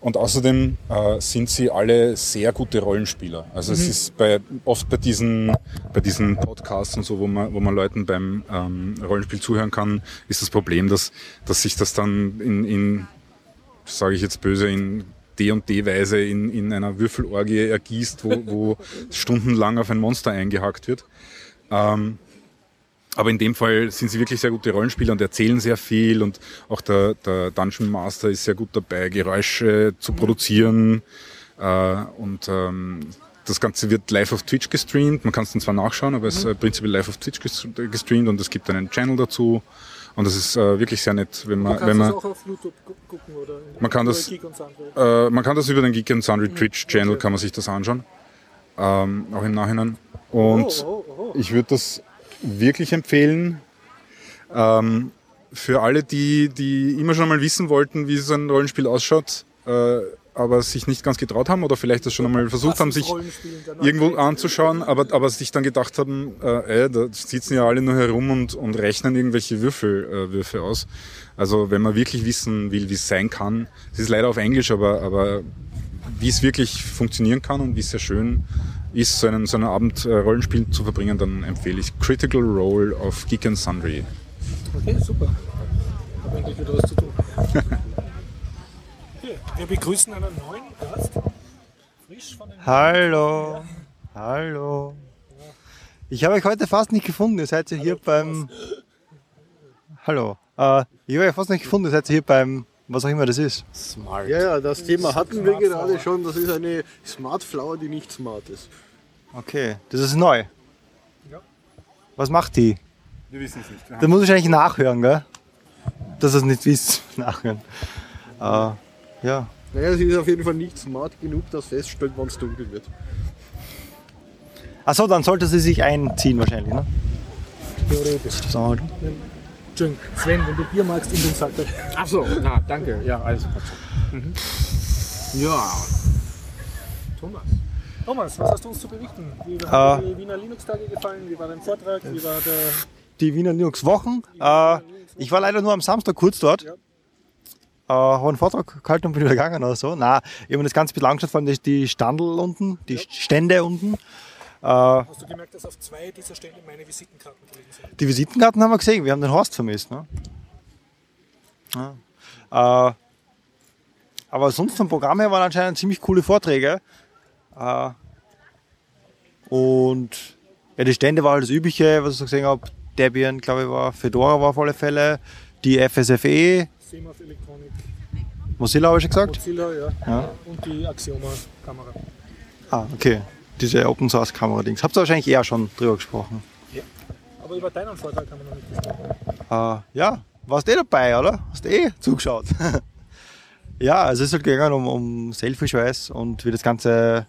Und außerdem äh, sind sie alle sehr gute Rollenspieler. Also es ist bei, oft bei diesen, bei diesen Podcasts und so, wo man, wo man Leuten beim ähm, Rollenspiel zuhören kann, ist das Problem, dass, dass sich das dann in, in sage ich jetzt böse, in D und D-Weise in, in einer Würfelorgie ergießt, wo, wo stundenlang auf ein Monster eingehackt wird. Ähm, aber in dem Fall sind sie wirklich sehr gute Rollenspieler und erzählen sehr viel und auch der, der Dungeon Master ist sehr gut dabei, Geräusche zu produzieren äh, und ähm, das Ganze wird live auf Twitch gestreamt. Man kann es dann zwar nachschauen, aber es ist äh, prinzipiell live auf Twitch ges- gestreamt und es gibt einen Channel dazu und das ist äh, wirklich sehr nett, wenn man, Man kann wenn das man auch auf YouTube gu- gucken oder Man kann das- äh, man kann das über den Geek and Sundry Twitch Channel kann man sich das anschauen, ähm, auch im Nachhinein. Und Oh, oh, oh. ich würde das wirklich empfehlen. Ähm, für alle, die, die immer schon mal wissen wollten, wie so ein Rollenspiel ausschaut, äh, aber sich nicht ganz getraut haben oder vielleicht das schon einmal versucht haben, sich irgendwo anzuschauen, aber, aber sich dann gedacht haben, äh, ey, da sitzen ja alle nur herum und, und rechnen irgendwelche Würfel, äh, aus. Also wenn man wirklich wissen will, wie es sein kann, es ist leider auf Englisch, aber, aber wie es wirklich funktionieren kann und wie es sehr schön ist, so einen, so einen Abend äh, Rollenspiel zu verbringen, dann empfehle ich Critical Role auf Geek and Sundry. Okay, super. Hab endlich wieder was zu tun. Okay, wir begrüßen einen neuen Gast. Frisch von den Hallo. Hallo. Ich habe euch heute fast nicht gefunden. Ihr seid ja hier beim. Hallo. Äh, ich habe euch fast nicht gefunden. Ihr seid ja hier beim. Was auch immer das ist. Smart. Ja, ja, das Thema hatten wir gerade schon. Das ist eine Smart Flower, die nicht smart ist. Okay, das ist neu. Ja. Was macht die? Wir wissen es nicht. Wir Da muss ich wahrscheinlich nachhören, gell? Dass ihr es nicht wisst, nachhören. Äh, ja. Naja, sie ist auf jeden Fall nicht smart genug, dass feststellt, wann es dunkel wird. Achso, dann sollte sie sich einziehen wahrscheinlich, ne? Theoretisch. So. Entschuldigung, Sven, wenn du Bier magst, in den Salter. Ach so, na, danke. Ja, alles mhm. Ja. Thomas. Thomas, was hast du uns zu berichten? Wie haben Äh. dir die Wiener Linux-Tage gefallen? Wie war dein Vortrag? Wie war der Die Wiener Linux Wochen. Äh, ich war leider nur am Samstag kurz dort. Ja. Äh, habe einen Vortrag gehalten und bin wieder gegangen oder so. Na, ich habe mir das ganze bisschen angeschaut, vor allem die, Standel unten, die Stände unten. Äh, Hast du gemerkt, dass auf zwei dieser Stände meine Visitenkarten gelegen sind? Die Visitenkarten haben wir gesehen, wir haben den Horst vermisst. Ne? Ja. Äh, aber sonst vom Programm her waren anscheinend ziemlich coole Vorträge. Äh, und ja, die Stände war halt das Übliche, was ich so gesehen habe. Debian, glaube ich, war, Fedora war auf alle Fälle, die FSFE, Seemath Electronic, Mozilla habe ich schon gesagt. Mozilla, ja. Ja. Und die Axioma-Kamera. Ah, okay. Diese Open Source Kamera-Dings. Habt ihr wahrscheinlich eher schon drüber gesprochen. Aber über deinen Vortrag haben wir noch nicht gesprochen. Äh, ja, warst eh dabei, oder? Hast eh zugeschaut. ja, also es ist halt gegangen um, um Selfish OS und wie das Ganze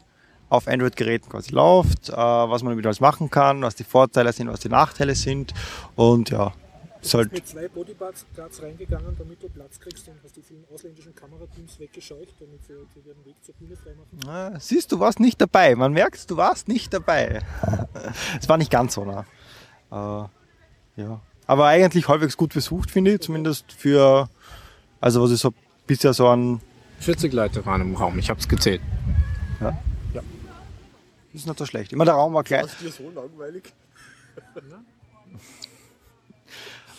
auf Android-Geräten quasi läuft, äh, was man damit alles machen kann, was die Vorteile sind, was die Nachteile sind. Und ja, ist Du bist mit zwei Bodyguards reingegangen, damit du Platz kriegst und hast die vielen ausländischen Kamerateams weggescheucht, damit sie dir den Weg zur Bühne freimachen. äh, siehst du, warst nicht dabei. Man merkt, du warst nicht dabei. Es war nicht ganz so, ne? Äh, ja. Aber eigentlich halbwegs gut besucht, finde ich, zumindest für, also was ich so bisher so an 40 Leute waren im Raum, ich habe es gezählt. Ist nicht so schlecht. Immer der Raum war klein. Ist dir so langweilig?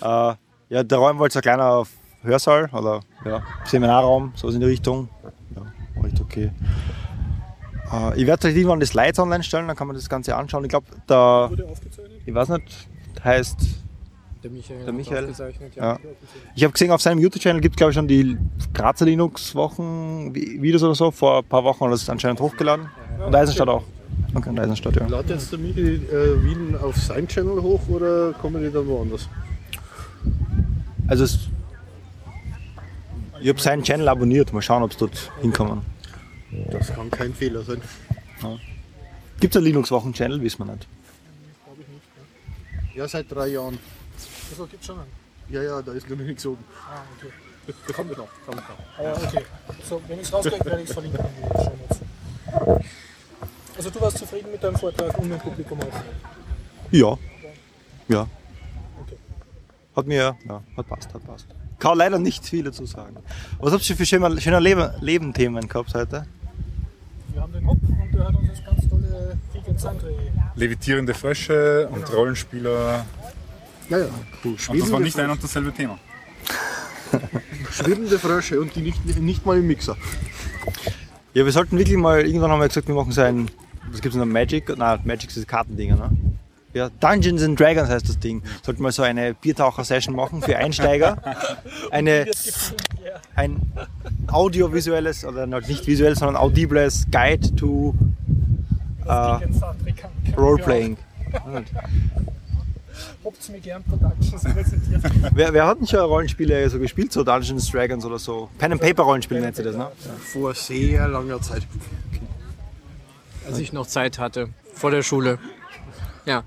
Äh, ja, der Raum war jetzt ein kleiner Hörsaal oder ja, Seminarraum, sowas in die Richtung. Ja, war echt okay. Äh, ich werde vielleicht irgendwann die Slides online stellen, dann kann man das Ganze anschauen. Ich glaube, da, Wurde aufgezeichnet? ich weiß nicht, heißt, Der Michael. Der Michael. aufgezeichnet, ja. Ich habe gesehen, auf seinem YouTube-Channel gibt es, glaube ich, schon die Grazer Linux-Wochen, Vi- Videos oder so, vor ein paar Wochen er das anscheinend hochgeladen. Und Eisenstadt auch. Okay, und Eisenstadt, ja. Ladet jetzt der Michi äh, Wien auf sein Channel hoch oder kommen die dann woanders? Also, es, ich habe seinen Channel abonniert, mal schauen, ob es dort hinkommen. Das kann kein Fehler sein. Gibt es einen Linux-Wochen-Channel? Wissen wir nicht. Ja, seit drei Jahren. Also gibt's schon einen. Ja, ja, da ist noch nichts oben. Ah, okay. Kommt noch, kommt noch. Ah, okay. So, wenn ich es rauskriege, werde ich es verlinken in. Also du warst zufrieden mit deinem Vortrag und mit dem Publikum auch? Ja. Ja. Okay. Hat mir, ja, hat passt, hat passt. Kann leider nicht viel dazu sagen. Was habt ihr für schöne, schöne Leben, Leben-Themen gehabt heute? Wir haben den Hop und der hat uns das ganz tolle Sandre. Levitierende Frösche und Rollenspieler. Ja, ja. Und das war nicht ein und dasselbe Thema. schwebende Frösche und die nicht, nicht mal im Mixer. Ja, wir sollten wirklich mal, irgendwann haben wir gesagt, wir machen so ein, was gibt's denn, Magic? Nein, Magic ist das Kartendinger, ne? Ja, Dungeons and Dragons heißt das Ding. Sollten mal so eine Biertaucher-Session machen für Einsteiger. Eine, ein audiovisuelles, oder nicht visuelles, sondern audibles Guide to kann Roleplaying. Habt mir gern Productions präsentiert. Wer, wer hat denn schon Rollenspiele so gespielt, so Dungeons Dragons oder so? Pen and Paper Rollenspiel nennt sie das, ne? Vor sehr langer Zeit. Als ich noch Zeit hatte, vor der Schule. Ja.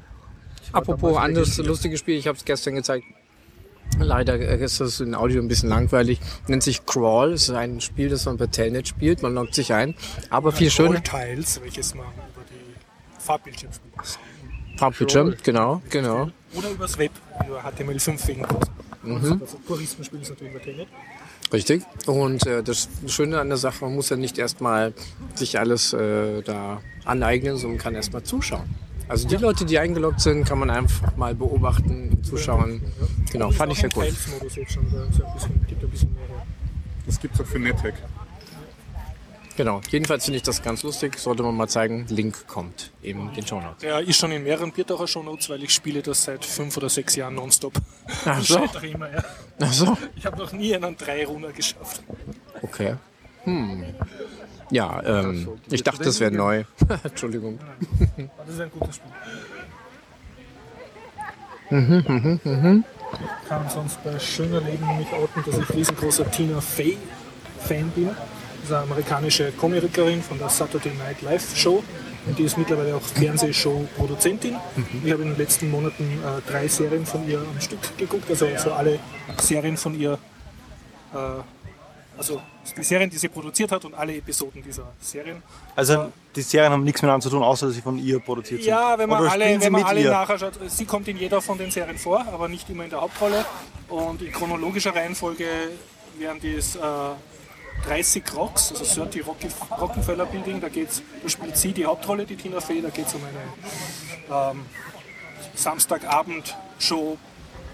Apropos anderes lustiges Spiel, ich habe es gestern gezeigt. Leider ist das in Audio ein bisschen langweilig. Nennt sich Crawl. Es ist ein Spiel, das man per Telnet spielt. Man loggt sich ein. Aber viel schöner. Tiles, welches man über die Farbbildschirm spielt. Farbbildschirm, genau, genau. Oder übers Web, über HTML5 wegen Kursen. Mhm. Also Puristen spielen es natürlich über Telnet. Richtig. Und äh, das Schöne an der Sache, man muss ja nicht erstmal sich alles äh, da aneignen, sondern kann erstmal zuschauen. Also die Leute, die eingeloggt sind, kann man einfach mal beobachten, zuschauen. Genau, fand ich sehr gut. Ja. Das gibt es auch für NetHack. Genau. Jedenfalls finde ich das ganz lustig. Sollte man mal zeigen. Link kommt in den Show Notes. Der ist schon in mehreren Biertaucher Shownotes, weil ich spiele das seit fünf oder sechs Jahren nonstop. Ach Ich so. scheitere immer, ja. Ach so. Ich habe noch nie einen Drei-Runner geschafft. Okay. Hm. Ja, ähm, ich dachte, das wäre neu. Entschuldigung. Das ist ein gutes Spiel. Mhm, Kann sonst bei Schöner Leben mich outen, dass ich riesengroßer Tina Fey-Fan bin. Eine amerikanische Komikerin von der Saturday Night Live Show. Und die ist mittlerweile auch Fernsehshow-Produzentin. Ich habe in den letzten Monaten äh, drei Serien von ihr am Stück geguckt, also, also alle Serien von ihr, äh, also die Serien, die sie produziert hat und alle Episoden dieser Serien. Also die Serien haben nichts miteinander zu tun, außer dass sie von ihr produziert sind. Ja, wenn man Oder alle, wenn man alle ihr? nachschaut, sie kommt in jeder von den Serien vor, aber nicht immer in der Hauptrolle. Und in chronologischer Reihenfolge wären dies äh, 30 Rocks, also 30 Rocky, Rockefeller Building, da, geht's, da spielt sie die Hauptrolle, die Tina Fey, da geht es um eine ähm, Samstagabend-Show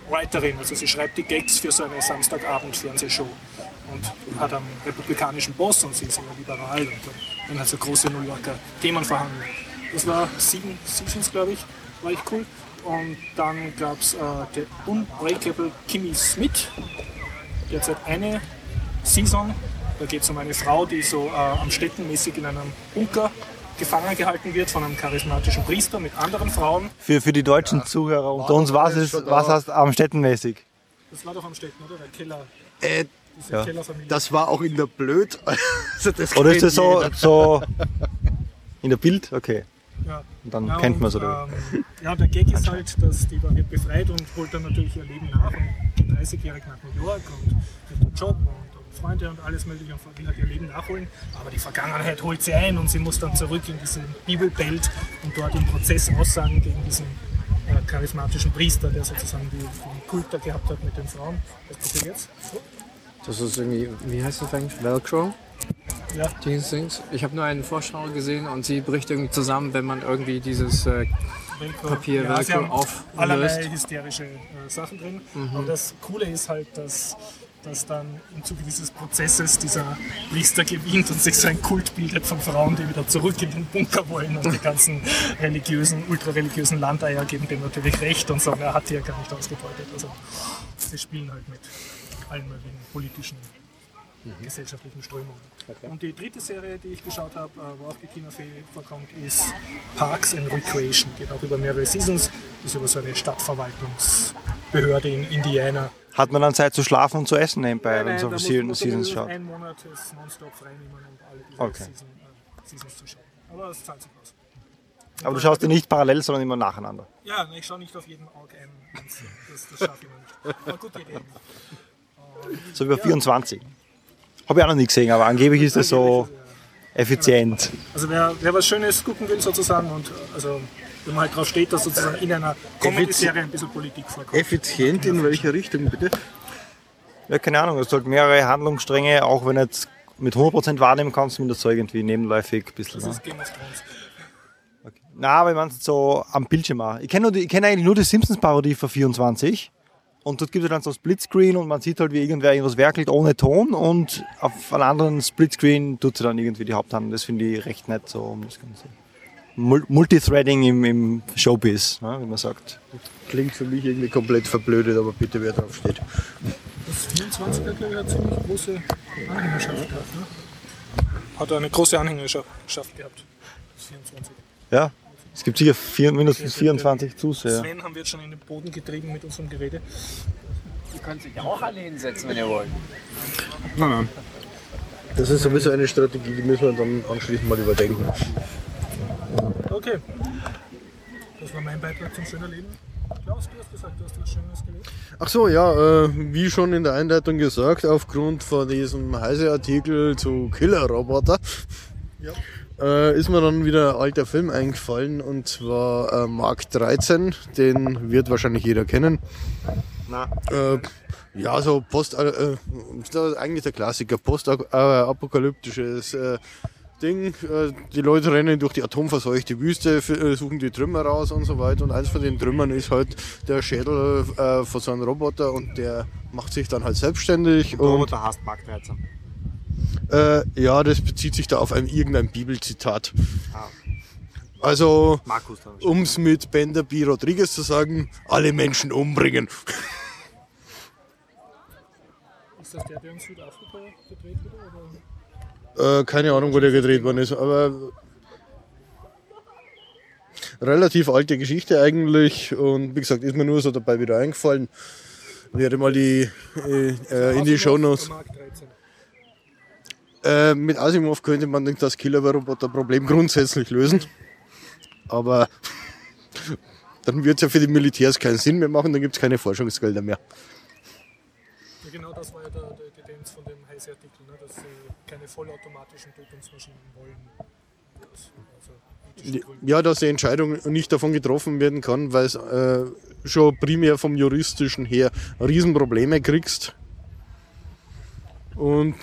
Writerin, also sie schreibt die Gags für so eine Samstagabend-Fernsehshow und hat einen republikanischen Boss und sie ist immer liberal und dann hat so große New Yorker Themen verhandeln. Das war sieben Seasons, glaube ich, war ich cool. Und dann gab es äh, The Unbreakable Kimmy Smith, derzeit eine Saison. Da geht es um eine Frau, die so äh, am Städtenmäßig in einem Bunker gefangen gehalten wird von einem charismatischen Priester mit anderen Frauen. Für, für die deutschen Zuhörer unter uns, was, ist, was heißt am Städtenmäßig? Das war doch am Städten, oder? Der Keller, Äh, diese Ja. Das war auch in der Blöd. Also das Oder ist das so, so in der Bild? Okay. Ja. Und dann Ja, kennt man es oder? Ähm, ja, der Gag ist halt, dass die da wird befreit und holt dann natürlich ihr Leben nach und geht 30-jährig nach New York und kriegt einen Job Freunde und alles mögliche und will halt ihr Leben nachholen. Aber die Vergangenheit holt sie ein und sie muss dann zurück in diese Bibelwelt und dort im Prozess aussagen gegen diesen äh, charismatischen Priester, der sozusagen die, den Kult da gehabt hat mit den Frauen. Das passiert jetzt. So. Das ist irgendwie, wie heißt das eigentlich? Velcro? Ja. Dings. Ich habe nur einen Vorschau gesehen und sie bricht irgendwie zusammen, wenn man irgendwie dieses äh, Velcro. Papier ja, Velcro auflöst. allerlei hysterische äh, Sachen drin. Mhm. Und das Coole ist halt, dass, dass dann im Zuge dieses Prozesses dieser Priester gewinnt und sich so ein Kult bildet von Frauen, die wieder zurück in den Bunker wollen und die ganzen religiösen, ultrareligiösen Landeier geben dem natürlich recht und sagen, er hat hier gar nicht ausgebeutet. Also sie spielen halt mit allen möglichen politischen gesellschaftlichen Strömungen. Und die dritte Serie, die ich geschaut habe, äh, wo auch die Fey vorkommt, ist Parks and Recreation. Geht auch über mehrere Seasons. Ist über so eine Stadtverwaltungsbehörde in Indiana. Hat man dann Zeit zu schlafen und zu essen nebenbei, wenn Nein, man so viele muss- Seasons schaut? Einen Monat ist nonstop freinehmen und alle diese Okay. Season, äh, Seasons zu schauen. Aber es zahlt sich aus. Aber du schaust ja nicht parallel, sondern immer nacheinander. Ja, ich schaue nicht auf jeden Auge ein. Das, das schaffe ich nicht. Aber gute Idee. So über 24. Habe ich auch noch nie gesehen, aber angeblich ist das so effizient. Also wer, wer was Schönes gucken will sozusagen und also wenn man halt drauf steht, dass sozusagen in einer Comedy-Serie ein bisschen Politik vorkommt. Effizient in welcher Richtung, bitte? Ja, keine Ahnung, es sollte mehrere Handlungsstränge, auch wenn du jetzt mit 100% wahrnehmen kannst, zumindest so irgendwie nebenläufig ein bisschen. Das Ne? ist Game of Thrones. Na, aber ich meine so am Bildschirm auch. Ich kenne kenn eigentlich nur die Simpsons-Parodie von 24. Und dort gibt es dann so Splitscreen und man sieht halt, wie irgendwer irgendwas werkelt ohne Ton und auf einem anderen Splitscreen tut sie dann irgendwie die Haupthandlung. Das finde ich recht nett so um das Ganze. Mul- Multithreading im, im Showbiz, ne, wie man sagt. Klingt für mich irgendwie komplett verblödet, aber bitte wer drauf steht. Das 24er, glaube ich, hat ziemlich große Anhängerschaft gehabt. Ne? Hat eine große Anhängerschaft gehabt. Das 24. Ja, es gibt sicher vier, mindestens 24 Zuseher. Sven haben wir jetzt schon in den Boden getrieben mit unserem Gerede. Ihr könnt sich auch alle hinsetzen, wenn ihr wollt. Nein, nein. Das ist sowieso eine Strategie, die müssen wir dann anschließend mal überdenken. Okay. Das war mein Beitrag zum schönen Leben. Klaus, du hast gesagt, du hast was Schönes gelesen. Ach so, ja, äh, wie schon in der Einleitung gesagt, aufgrund von diesem Heise-Artikel zu Killer-Roboter äh, ist mir dann wieder ein alter Film eingefallen und zwar äh, Mark 13, den wird wahrscheinlich jeder kennen. Na. Äh, ja, so post, äh, äh, das ist eigentlich der Klassiker, postapokalyptisches äh, Ding. Äh, die Leute rennen durch die atomverseuchte Wüste, äh, suchen die Trümmer raus und so weiter. Und eins von den Trümmern ist halt der Schädel äh, von so einem Roboter und der macht sich dann halt selbstständig. Und hasst Mark 13. äh, ja, das bezieht sich da auf ein irgendein Bibelzitat. Also, Markus um es mit Bender B. Rodriguez zu sagen, alle Menschen umbringen. Ist das der, der in Südafrika gedreht wurde? Oder? Äh, keine Ahnung, wo der gedreht worden ist, aber relativ alte Geschichte eigentlich und wie gesagt, ist mir nur so dabei wieder eingefallen. Werde mal die äh, äh, in die Shownotes. Mark 13. Äh, mit Asimov könnte man das Killer-Roboter-Problem grundsätzlich lösen. Aber dann wird es ja für die Militärs keinen Sinn mehr machen, dann gibt es keine Forschungsgelder mehr. Ja, genau das war ja der, der Tendenz von dem Heise-Artikel, ne, dass sie keine vollautomatischen Tötungsmaschinen wollen. Also. Ja, dass die Entscheidung nicht davon getroffen werden kann, weil es äh, schon primär vom juristischen her Riesenprobleme kriegst. Und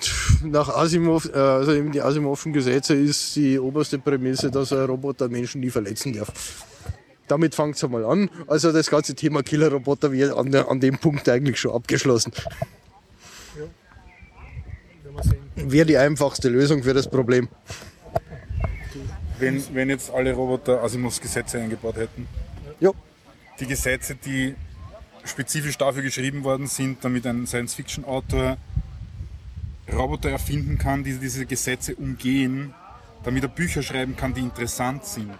nach Asimov, äh, also eben die Asimovschen Gesetze ist die oberste Prämisse, dass ein Roboter Menschen nie verletzen darf. Damit fängt es einmal an. Also das ganze Thema Killerroboter wird an, an dem Punkt eigentlich schon abgeschlossen. Wäre die einfachste Lösung für das Problem. Wenn, wenn jetzt alle Roboter Asimovs Gesetze eingebaut hätten. Ja. Die Gesetze, die spezifisch dafür geschrieben worden sind, damit ein Science-Fiction-Autor Roboter erfinden kann, die diese Gesetze umgehen, damit er Bücher schreiben kann, die interessant sind.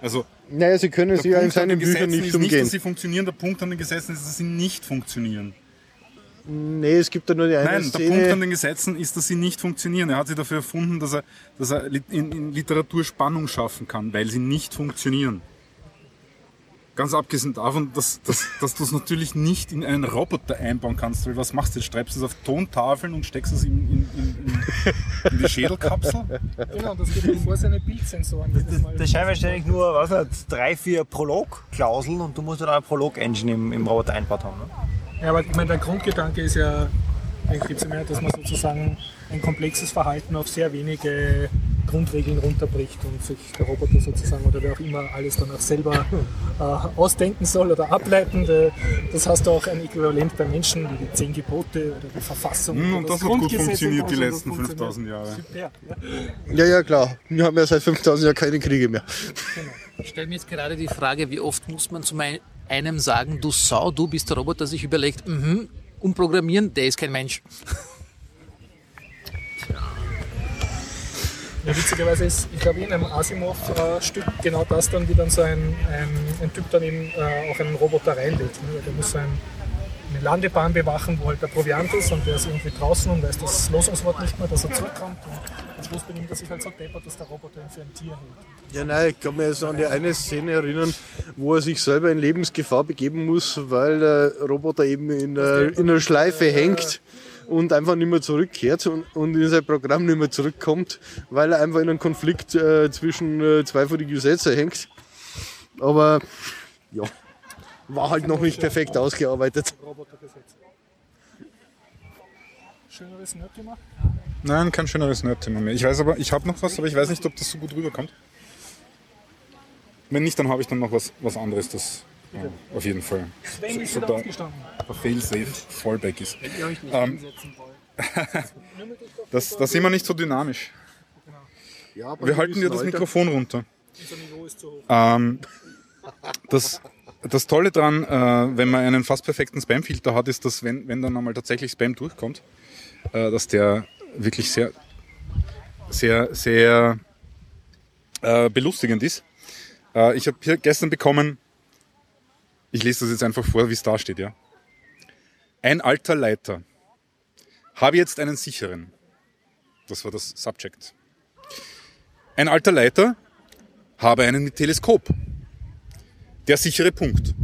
Also Naja, sie können sie ja in Punkt an den seinen Büchern Gesetzen nicht ist nicht, dass umgehen. sie funktionieren, der Punkt an den Gesetzen ist, dass sie nicht funktionieren. Nee, es gibt da nur die eine Nein, der Punkt an Szene. den Gesetzen ist, dass sie nicht funktionieren. Er hat sie dafür erfunden, dass er, dass er in, in Literatur Spannung schaffen kann, weil sie nicht funktionieren. Ganz abgesehen davon, dass, dass, dass du es natürlich nicht in einen Roboter einbauen kannst, weil was machst du? jetzt? Schreibst du es auf Tontafeln und steckst es in, in, in, in, die Schädelkapsel? Genau, das geht bevor seine Bildsensoren. jedes Mal- Das scheint wahrscheinlich nur, was nicht, drei, vier Prolog-Klauseln und du musst dann eine Prolog-Engine im, im Roboter eingebaut haben. Ne? Ja, aber ich meine, der Grundgedanke ist ja mehr, dass man sozusagen ein komplexes Verhalten auf sehr wenige Grundregeln runterbricht und sich der Roboter sozusagen oder wer auch immer alles dann auch selber äh, ausdenken soll oder ableiten. Äh, Das hast du auch ein Äquivalent bei Menschen, wie die Zehn Gebote oder die Verfassung. Hm, oder und das das hat gut funktioniert die letzten das funktioniert 5000 Jahre. Ja. Ja, ja, klar. Wir haben ja seit 5000 Jahren keine Kriege mehr. Ich stelle mir jetzt gerade die Frage, wie oft muss man zu mein- einem sagen, du Sau, du bist der Roboter, sich überlegt, mhm, umprogrammieren, der ist kein Mensch. Ja, witzigerweise ist, ich glaube, in einem Asimov-Stück genau das dann, wie dann so ein, ein, ein Typ dann eben äh, auch einen Roboter reinlegt. Ne? Der muss so ein, eine Landebahn bewachen, wo halt der Proviant ist und der ist irgendwie draußen und weiß das Losungswort nicht mehr, dass er zurückkommt. Und am Schluss benimmt er sich halt so deppert, dass der Roboter ihn für ein Tier hält. Ja, nein, ich kann mich jetzt an die eine Szene erinnern, wo er sich selber in Lebensgefahr begeben muss, weil der Roboter eben in, einer- in einer Schleife hängt und einfach nicht mehr zurückkehrt und, und in sein Programm nicht mehr zurückkommt, weil er einfach in einem Konflikt äh, zwischen äh, zwei von den Gesetzen hängt. Aber ja, war halt noch nicht perfekt ausgearbeitet. Robotergesetz. Schöneres Nerdthema? Nein, kein schöneres Nerd-Thema mehr. Ich weiß aber, ich habe noch was, aber ich weiß nicht, ob das so gut rüberkommt. Wenn nicht, dann habe ich dann noch was, was anderes, das ja, auf jeden Fall Sven ist so wieder da- aufgestanden. Failsafe Fallback ist. Wenn ihr euch nicht Ähm, hinsetzen wollt. Das, da sind wir nicht so dynamisch. Ja, aber Wir halten dir das Alter- Mikrofon runter. Unser Niveau ist zu hoch. Ähm, das, das Tolle dran, äh, wenn man einen fast perfekten Spam-Filter hat, ist, dass wenn, wenn dann einmal tatsächlich Spam durchkommt, äh, dass der wirklich sehr, sehr, sehr äh, belustigend ist. Äh, ich habe hier gestern bekommen, ich lese das jetzt einfach vor, wie es da steht, ja. Ein alter Leiter. Habe jetzt einen sicheren. Das war das Subject. Ein alter Leiter habe einen mit Teleskop. Der sichere Punkt.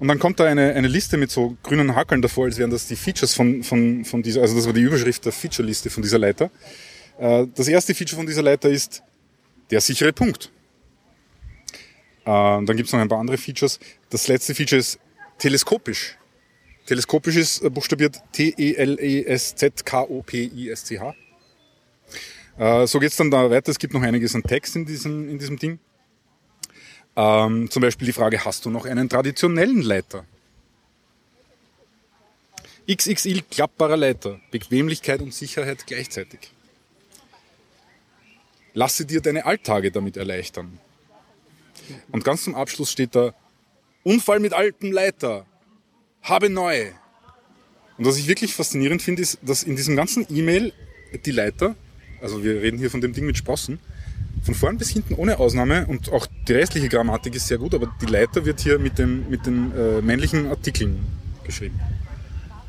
Und dann kommt da eine, eine Liste mit so grünen Hackeln davor, als wären das die Features von, von, von dieser, also das war die Überschrift der Feature-Liste von dieser Leiter. Äh, Das erste Feature von dieser Leiter ist der sichere Punkt. Äh, Dann gibt es noch ein paar andere Features. Das letzte Feature ist teleskopisch. Teleskopisch ist äh, buchstabiert T-E-L-E-S-Z-K-O-P-I-S-C-H. So geht's dann da weiter. Es gibt noch einiges an Text in diesem, in diesem Ding. Ähm, zum Beispiel die Frage, hast du noch einen traditionellen Leiter? XXL klappbarer Leiter, Bequemlichkeit und Sicherheit gleichzeitig. Lasse dir deine Alltage damit erleichtern. Und ganz zum Abschluss steht da, Unfall mit altem Leiter, habe neue. Und was ich wirklich faszinierend finde, ist, dass in diesem ganzen E-Mail die Leiter Also wir reden hier von dem Ding mit Sprossen. Von vorn bis hinten ohne Ausnahme und auch die restliche Grammatik ist sehr gut, aber die Leiter wird hier mit, dem, mit den äh, männlichen Artikeln geschrieben.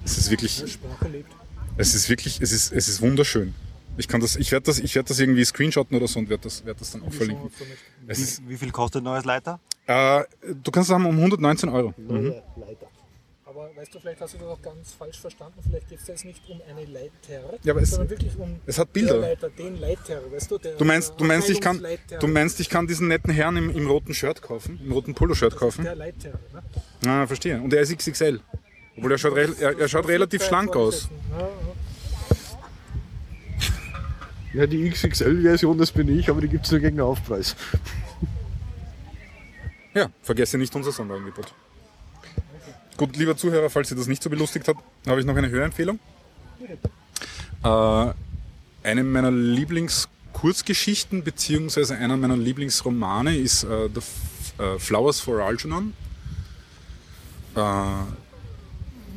Es ist wirklich, es ist wirklich, es ist, es ist wunderschön. Ich kann das, ich werde das, ich werde das irgendwie screenshotten oder so und werde das, werde das dann auch verlinken. Wie, wie viel kostet ein neues Leiter? äh, du kannst es haben um 119 Euro. Aber weißt du, vielleicht hast du das auch ganz falsch verstanden. Vielleicht geht es jetzt nicht um eine Leiter, Ja, aber es- sondern wirklich um es hat Bilder. der Leiter, den Leiter, weißt du? Der, Du meinst, du meinst, ich kann, du meinst, ich kann diesen netten Herrn im, im roten Shirt kaufen, im roten Poloshirt kaufen? Der Leiter, ne? Ah, verstehe. Und er ist XXL. Obwohl er schaut, re er, er schaut relativ schlank aus. Ja, ja. Ja, die XXL-Version, das bin ich, aber die gibt es nur gegen Aufpreis. Ja, vergesse nicht unser Sonderangebot. Gut, lieber Zuhörer, falls Sie das nicht so belustigt hat, habe ich noch eine Hörempfehlung. Äh, eine meiner Lieblingskurzgeschichten beziehungsweise einer meiner Lieblingsromane ist äh, The F äh, Flowers for Algernon äh,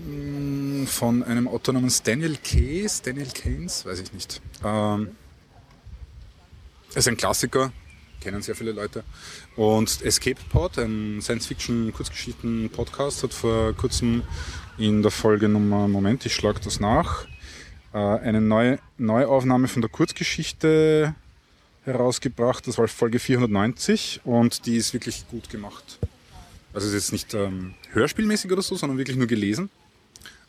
mh, von einem Autor namens Daniel Keyes, Daniel Keynes, weiß ich nicht. Ähm, ist ein Klassiker, kennen sehr viele Leute. Und Escape Pod, ein Science-Fiction-Kurzgeschichten-Podcast, hat vor kurzem in der Folge Nummer, Moment, ich schlag das nach, äh, eine neue Neuaufnahme von der Kurzgeschichte herausgebracht. Das war Folge 490 und die ist wirklich gut gemacht. Also es ist jetzt nicht ähm, hörspielmäßig oder so, sondern wirklich nur gelesen.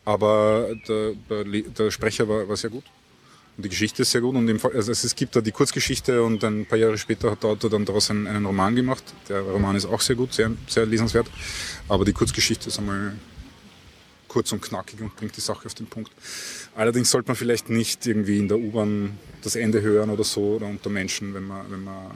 Aber der, der, der Sprecher war, war sehr gut. Und die Geschichte ist sehr gut. Und im, Fall- also es gibt da die Kurzgeschichte und ein paar Jahre später hat der Autor dann daraus einen, einen Roman gemacht. Der Roman ist auch sehr gut, sehr, sehr lesenswert. Aber die Kurzgeschichte ist einmal kurz und knackig und bringt die Sache auf den Punkt. Allerdings sollte man vielleicht nicht irgendwie in der U-Bahn das Ende hören oder so oder unter Menschen, wenn man, wenn man?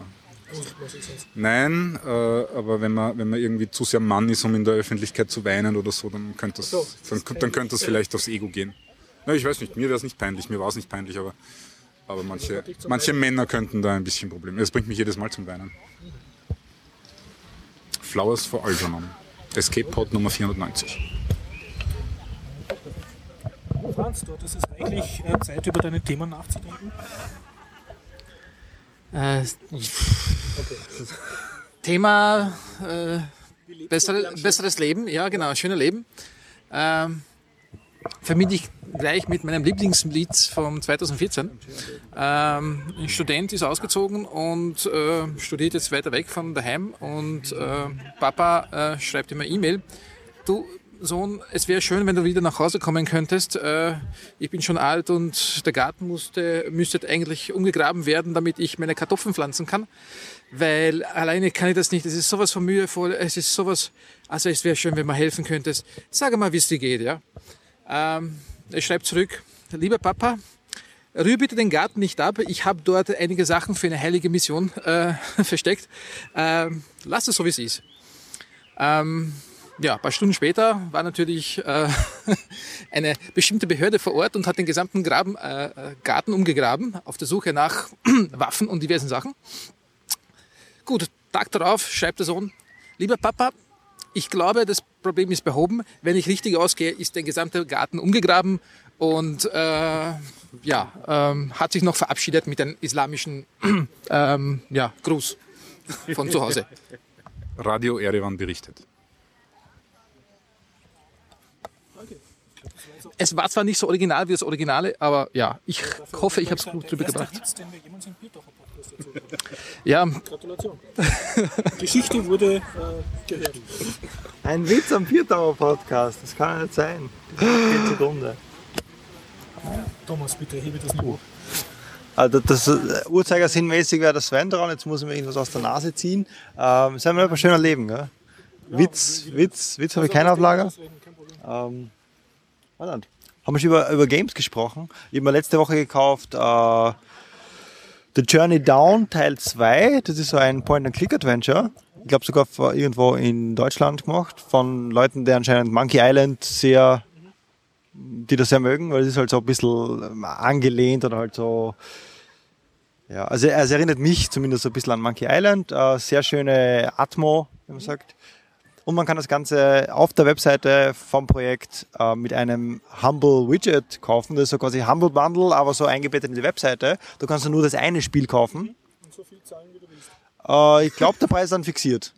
Nein, äh, aber wenn man, wenn man irgendwie zu sehr Mann ist, um in der Öffentlichkeit zu weinen oder so, dann könnte das, so, dann, dann könnte das vielleicht aufs Ego gehen. Na, ich weiß nicht, mir wäre es nicht peinlich, mir war es nicht peinlich, aber, aber manche, manche Männer könnten da ein bisschen Probleme. Das bringt mich jedes Mal zum Weinen. Flowers for Algernon. Escape Pod Nummer 490. Franz, du hattest eigentlich äh, Zeit, über deine Themen nachzudenken. Äh, Thema äh, bessere, besseres Leben, ja genau, schöner Leben. Ähm, verbinde ich gleich mit meinem Lieblingslied von 2014. Ähm, ein Student ist ausgezogen und äh, studiert jetzt weiter weg von daheim und äh, Papa äh, schreibt immer E-Mail. Du Sohn, es wäre schön, wenn du wieder nach Hause kommen könntest. Äh, ich bin schon alt und der Garten musste, müsste eigentlich umgegraben werden, damit ich meine Kartoffeln pflanzen kann. Weil alleine kann ich das nicht. Es ist sowas von mühevoll. Es ist sowas, also es wäre schön, wenn man helfen könntest. Sag mal, wie es dir geht, ja. Ähm, er schreibt zurück, lieber Papa, rühr bitte den Garten nicht ab. Ich habe dort einige Sachen für eine heilige Mission äh, versteckt. Ähm, lass es so, wie es ist. Ähm, ja, paar Stunden später war natürlich äh, eine bestimmte Behörde vor Ort und hat den gesamten Graben, äh, Garten umgegraben auf der Suche nach Waffen und diversen Sachen. Gut, Tag darauf schreibt der Sohn, lieber Papa, ich glaube, das Problem ist behoben. Wenn ich richtig ausgehe, ist der gesamte Garten umgegraben und äh, ja, ähm, hat sich noch verabschiedet mit einem islamischen ähm, ja, Gruß von zu Hause. Radio Erevan berichtet. Es war zwar nicht so original wie das Originale, aber ja, ich hoffe, ich habe es gut drüber gebracht. Den wir jemals dazu haben. Ja, Gratulation. Geschichte wurde äh, gehört. Ein Witz am Viertauer Podcast, das kann ja nicht sein. Eine Sekunde. Thomas, bitte hebe das Niveau. Also das äh, Uhrzeigersinnmäßig wäre das Sven dran, jetzt muss ich mir irgendwas aus der Nase ziehen. Ähm, ist einfach ein schöner Leben, gell? Witz, Witz, Witz habe ich keinen auf Lager. Ähm, haben wir schon über, über Games gesprochen. Ich habe mir letzte Woche gekauft äh, The Journey Down Teil 2. Das ist so ein Point-and-Click-Adventure. Ich glaube sogar irgendwo in Deutschland gemacht von Leuten, die anscheinend Monkey Island sehr, die das sehr mögen, weil es ist halt so ein bisschen ähm, angelehnt oder halt so ja, also es erinnert mich zumindest so ein bisschen an Monkey Island. Äh, sehr schöne Atmo, wie man sagt. Und man kann das Ganze auf der Webseite vom Projekt äh, mit einem Humble Widget kaufen. Das ist so quasi Humble Bundle, aber so eingebettet in die Webseite. Du kannst nur das eine Spiel kaufen. Und so viel zahlen, wie du willst. Äh, ich glaube, der Preis ist dann fixiert.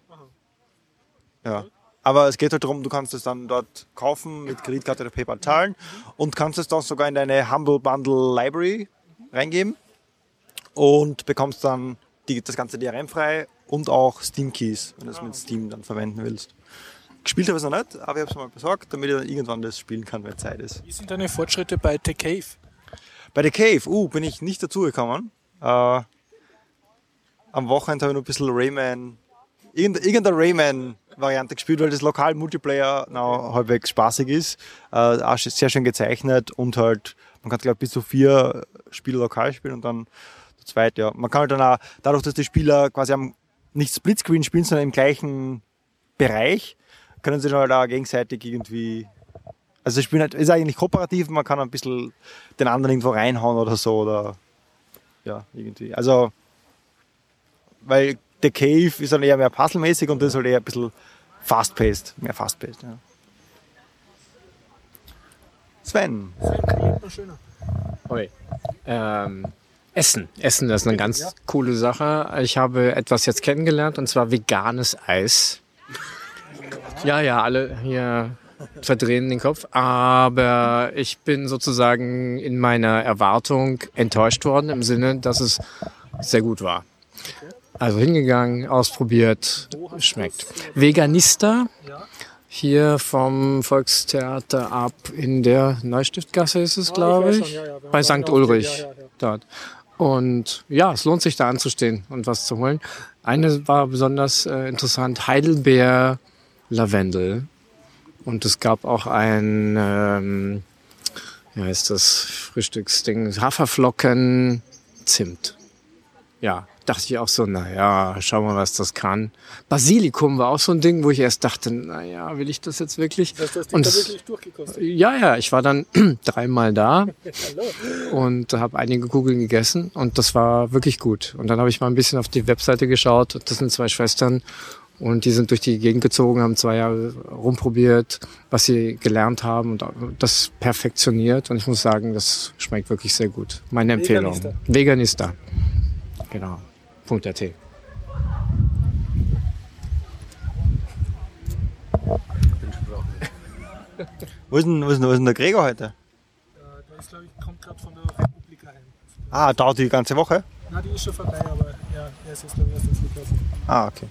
Ja. Aber es geht halt darum, du kannst es dann dort kaufen, mit Kreditkarte oder PayPal zahlen und kannst es dann sogar in deine Humble Bundle Library reingeben und bekommst dann die, das ganze DRM-frei und auch Steam Keys, wenn du es mit Steam dann verwenden willst. Gespielt habe ich es noch nicht, aber ich habe es mal besorgt, damit ich dann irgendwann das spielen kann, wenn Zeit ist. Wie sind deine Fortschritte bei The Cave? Bei The Cave, uh, bin ich nicht dazugekommen. Äh, am Wochenende habe ich noch ein bisschen Rayman, irgendeine, Rayman-Variante gespielt, weil das lokal Multiplayer noch halbwegs spaßig ist. Äh, auch sehr schön gezeichnet und halt, man kann glaube ich bis zu vier Spiele lokal spielen und dann zu zweit, ja. Man kann halt dann auch, dadurch, dass die Spieler quasi am, nicht Splitscreen spielen, sondern im gleichen Bereich, können sie dann halt auch gegenseitig irgendwie also das Spiel halt- ist eigentlich kooperativ, man kann ein bisschen den anderen irgendwo reinhauen oder so oder ja, irgendwie. Also weil The Cave ist dann eher mehr puzzlemäßig und das ist halt eher ein bisschen fast-paced, mehr fast-paced, ja. Sven, Immer schöner. Oi. Ähm, Essen. Essen ist eine ganz coole Sache. Ich habe etwas jetzt kennengelernt und zwar veganes Eis. Ja, ja, alle hier verdrehen den Kopf. Aber ich bin sozusagen in meiner Erwartung enttäuscht worden im Sinne, dass es sehr gut war. Also hingegangen, ausprobiert, schmeckt. Veganista, hier vom Volkstheater ab in der Neustiftgasse ist es, glaube ich. ja, ja. Bei St. Ulrich ja, ja, ja. dort. Und ja, es lohnt sich da anzustehen und was zu holen. Eine war besonders äh, interessant, Heidelbeer Lavendel. Und es gab auch ein, ähm, wie heißt das, Frühstücksding, Haferflocken, Zimt. Ja, dachte ich auch so, na ja, schau mal, was das kann. Basilikum war auch so ein Ding, wo ich erst dachte, na ja, will ich das jetzt wirklich? Das hast du Und da wirklich durchgekostet. Ja, ja, ich war dann dreimal da und habe einige Kugeln gegessen und das war wirklich gut. Und dann habe ich mal ein bisschen auf die Webseite geschaut. Das sind zwei Schwestern und die sind durch die Gegend gezogen, haben zwei Jahre rumprobiert, was sie gelernt haben und das perfektioniert. Und ich muss sagen, das schmeckt wirklich sehr gut. Meine Empfehlung. Veganista. Veganista. Genau. Punkt .at. wo ist denn, wo ist denn, wo ist denn der Gregor heute? Der ist, glaube ich, kommt gerade von der Republika heim. Ah, dauert die ganze Woche? Na, die ist schon vorbei, aber ja, er ist jetzt, glaube ich, erst Flughafen. Ah, okay.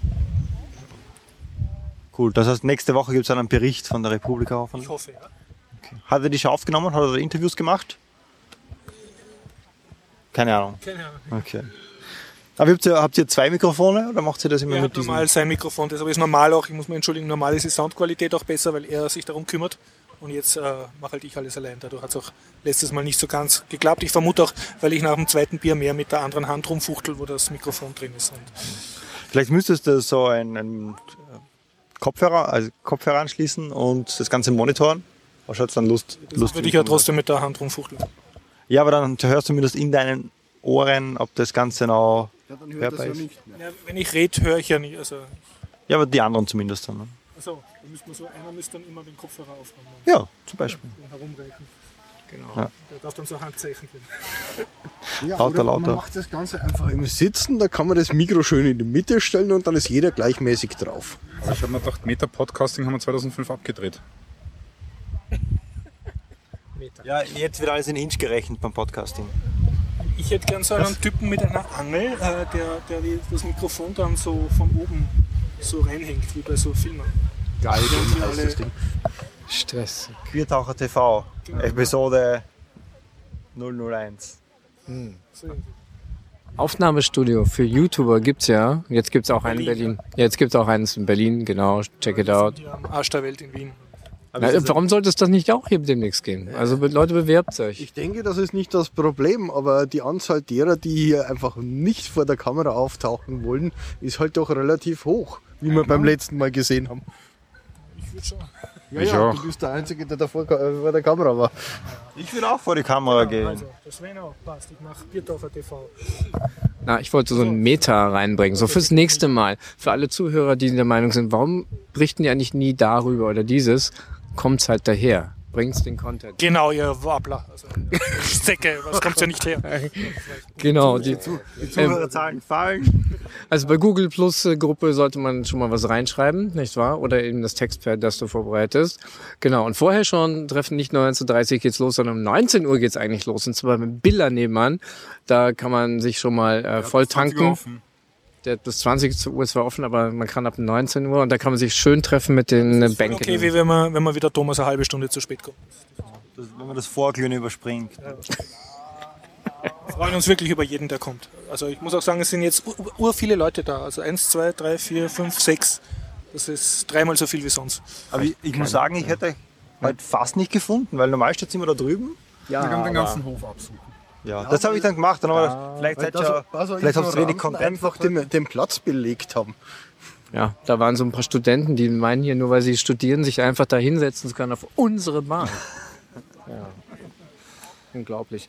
Cool, das heißt, nächste Woche gibt es dann einen Bericht von der Republika Ich hoffentlich. hoffe, ja. Hat er die schon aufgenommen? Hat er Interviews gemacht? Keine Ahnung. Keine Ahnung. Okay. Aber habt ihr, habt ihr zwei Mikrofone oder macht ihr das immer Er mit hat diesem? normal sein Mikrofon, das aber ist normal auch, ich muss mich entschuldigen, normal ist die Soundqualität auch besser, weil er sich darum kümmert. Und jetzt äh, mache halt ich alles allein. Dadurch hat es auch letztes Mal nicht so ganz geklappt. Ich vermute auch, weil ich nach dem zweiten Bier mehr mit der anderen Hand rumfuchtel, wo das Mikrofon drin ist. Und Vielleicht müsstest du so einen, einen Kopfhörer, also Kopfhörer anschließen und das Ganze monitoren. Was schaut's dann Lust, das lustig würde ich ja trotzdem mit der Hand rumfuchteln. Ja, aber dann hörst du zumindest in deinen Ohren, ob das Ganze noch Ja, dann hört das ja nicht Ja, wenn ich rede, höre ich ja nicht. Also, Ja, aber die anderen zumindest dann. Ne? also da müsste man so, einer müsste dann immer den Kopfhörer aufhaben Ja, zum Beispiel. und herumreichen. Genau. Ja. Der darf dann so Handzeichen geben. Ja, Lauter, lauter. Man macht das Ganze einfach im Sitzen, da kann man das Mikro schön in die Mitte stellen und dann ist jeder gleichmäßig drauf. Aber ich habe mir gedacht, Meta-Podcasting haben wir 2005 abgedreht. Meter. Ja, jetzt wird alles in Inch gerechnet beim Podcasting. Ich hätte gern so einen Typen mit einer Angel, äh, der, der die- das Mikrofon dann so von oben so reinhängt, wie bei so Filmen. Geil, die heißt alle- das Ding. Stress. Queertaucher TV, Episode 001. So irgendwie. Aufnahmestudio für YouTuber gibt's ja. Jetzt gibt's auch einen in Berlin, Berlin. Jetzt gibt's auch eins in Berlin, genau. Check it out. Am Arsch der Welt in Wien. Na, warum sollte es das nicht auch hier demnächst gehen? Also Leute, bewerbt euch. Ich denke, das ist nicht das Problem, aber die Anzahl derer, die hier einfach nicht vor der Kamera auftauchen wollen, ist halt doch relativ hoch, wie wir beim letzten Mal gesehen haben. Ich würde schon. Ja, Ich ja, auch. du bist der Einzige, der da vor, äh, der Kamera war. Ich würde auch vor die Kamera gehen. Also, das Sven auch passt. Ich mache Biertaucher TV. Na, ich wollte so ein Meta reinbringen, so fürs nächste Mal. Für alle Zuhörer, die der Meinung sind, warum berichten die eigentlich nie darüber oder dieses, kommt's halt daher. Bringt's den Content. Genau, ihr Wabler. Also, Säcke, was kommt ja nicht her. Genau, die, Die Zuhörerzahlen fallen. also bei Google Plus äh, Gruppe sollte man schon mal was reinschreiben, nicht wahr? Oder eben das Textpad, das du vorbereitest. Genau, und vorher schon treffen nicht 19.30 Uhr geht's los, sondern um 19 Uhr geht's eigentlich los. Und zwar mit Billa nebenan. Da kann man sich schon mal äh, voll tanken. Der bis 20 Uhr zwar offen, aber man kann ab 19 Uhr und da kann man sich schön treffen mit den Bänken. Okay, wie wenn man, wenn man wieder Thomas eine halbe Stunde zu spät kommt. Das, wenn man das Vorglühen überspringt. Wir freuen uns wirklich über jeden, der kommt. Also ich muss auch sagen, es sind jetzt ur, ur viele Leute da. Also eins, zwei, drei, vier, fünf, sechs. Das ist dreimal so viel wie sonst. Aber ich, ich muss sagen, ich hätte euch heute fast nicht gefunden, weil normal steht immer da drüben. Wir können den ganzen Hof absuchen. Ja, das habe ich dann gemacht. Dann aber vielleicht seid ihr, vielleicht habt ihr wenig Content. einfach den, den Platz belegt haben. Ja, da waren so ein paar Studenten, die meinen hier, nur weil sie studieren, sich einfach da hinsetzen zu können auf unsere Bahn. Ja. Unglaublich.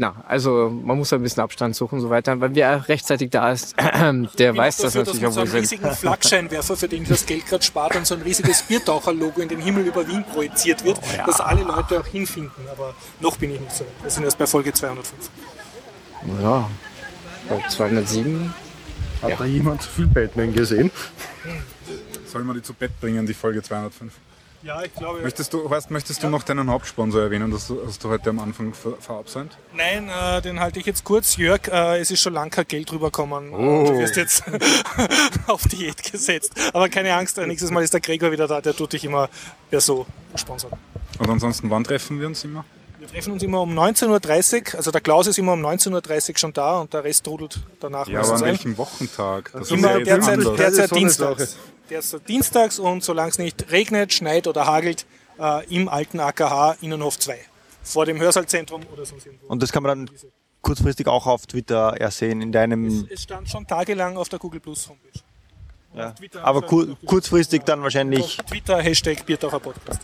Na, also man muss ein bisschen Abstand suchen und so weiter. Weil wer rechtzeitig da ist, der weiß das dafür, natürlich dass auch, man wo so einen riesigen Flakscheinwerfer, für den das Geld gerade spart und so ein riesiges Biertaucher-Logo in den Himmel über Wien projiziert wird, Oh dass alle Leute auch hinfinden. Aber noch bin ich nicht so. Wir sind erst bei Folge 205. Ja, bei 207. Hat da jemand zu viel Batman gesehen? Sollen wir die zu Bett bringen, die Folge 205? Ja, ich glaube. Möchtest du, Horst, möchtest du noch deinen Hauptsponsor erwähnen, das du- hast du heute am Anfang ver verabsäumt? Nein, äh, den halte ich jetzt kurz. Jörg, äh, es ist schon lange kein Geld rübergekommen. Oh. Du wirst jetzt auf Diät gesetzt. Aber keine Angst, äh, nächstes Mal ist der Gregor wieder da. Der tut dich immer per so sponsern. Und ansonsten, wann treffen wir uns immer? Wir treffen uns immer um 19.30 Uhr. Also der Klaus ist immer um 19.30 Uhr schon da und der Rest trudelt danach. Ja, aber an welchem Wochentag? Das Immer ja jetzt derzeit, anders. Das ist so dienstags. Und solange es nicht regnet, schneit oder hagelt, äh, im alten AKH Innenhof 2. Vor dem Hörsaalzentrum oder sonst irgendwo. Und das kann man dann kurzfristig auch auf Twitter ersehen, in deinem. es stand schon tagelang auf der Google Plus Homepage. Ja. Aber kur kurzfristig dann wahrscheinlich. Twitter Hashtag Biertaucher Podcast.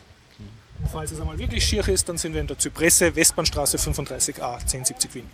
Falls es einmal wirklich schier ist, dann sind wir in der Zypresse, Westbahnstraße 35a, 1070 Wien.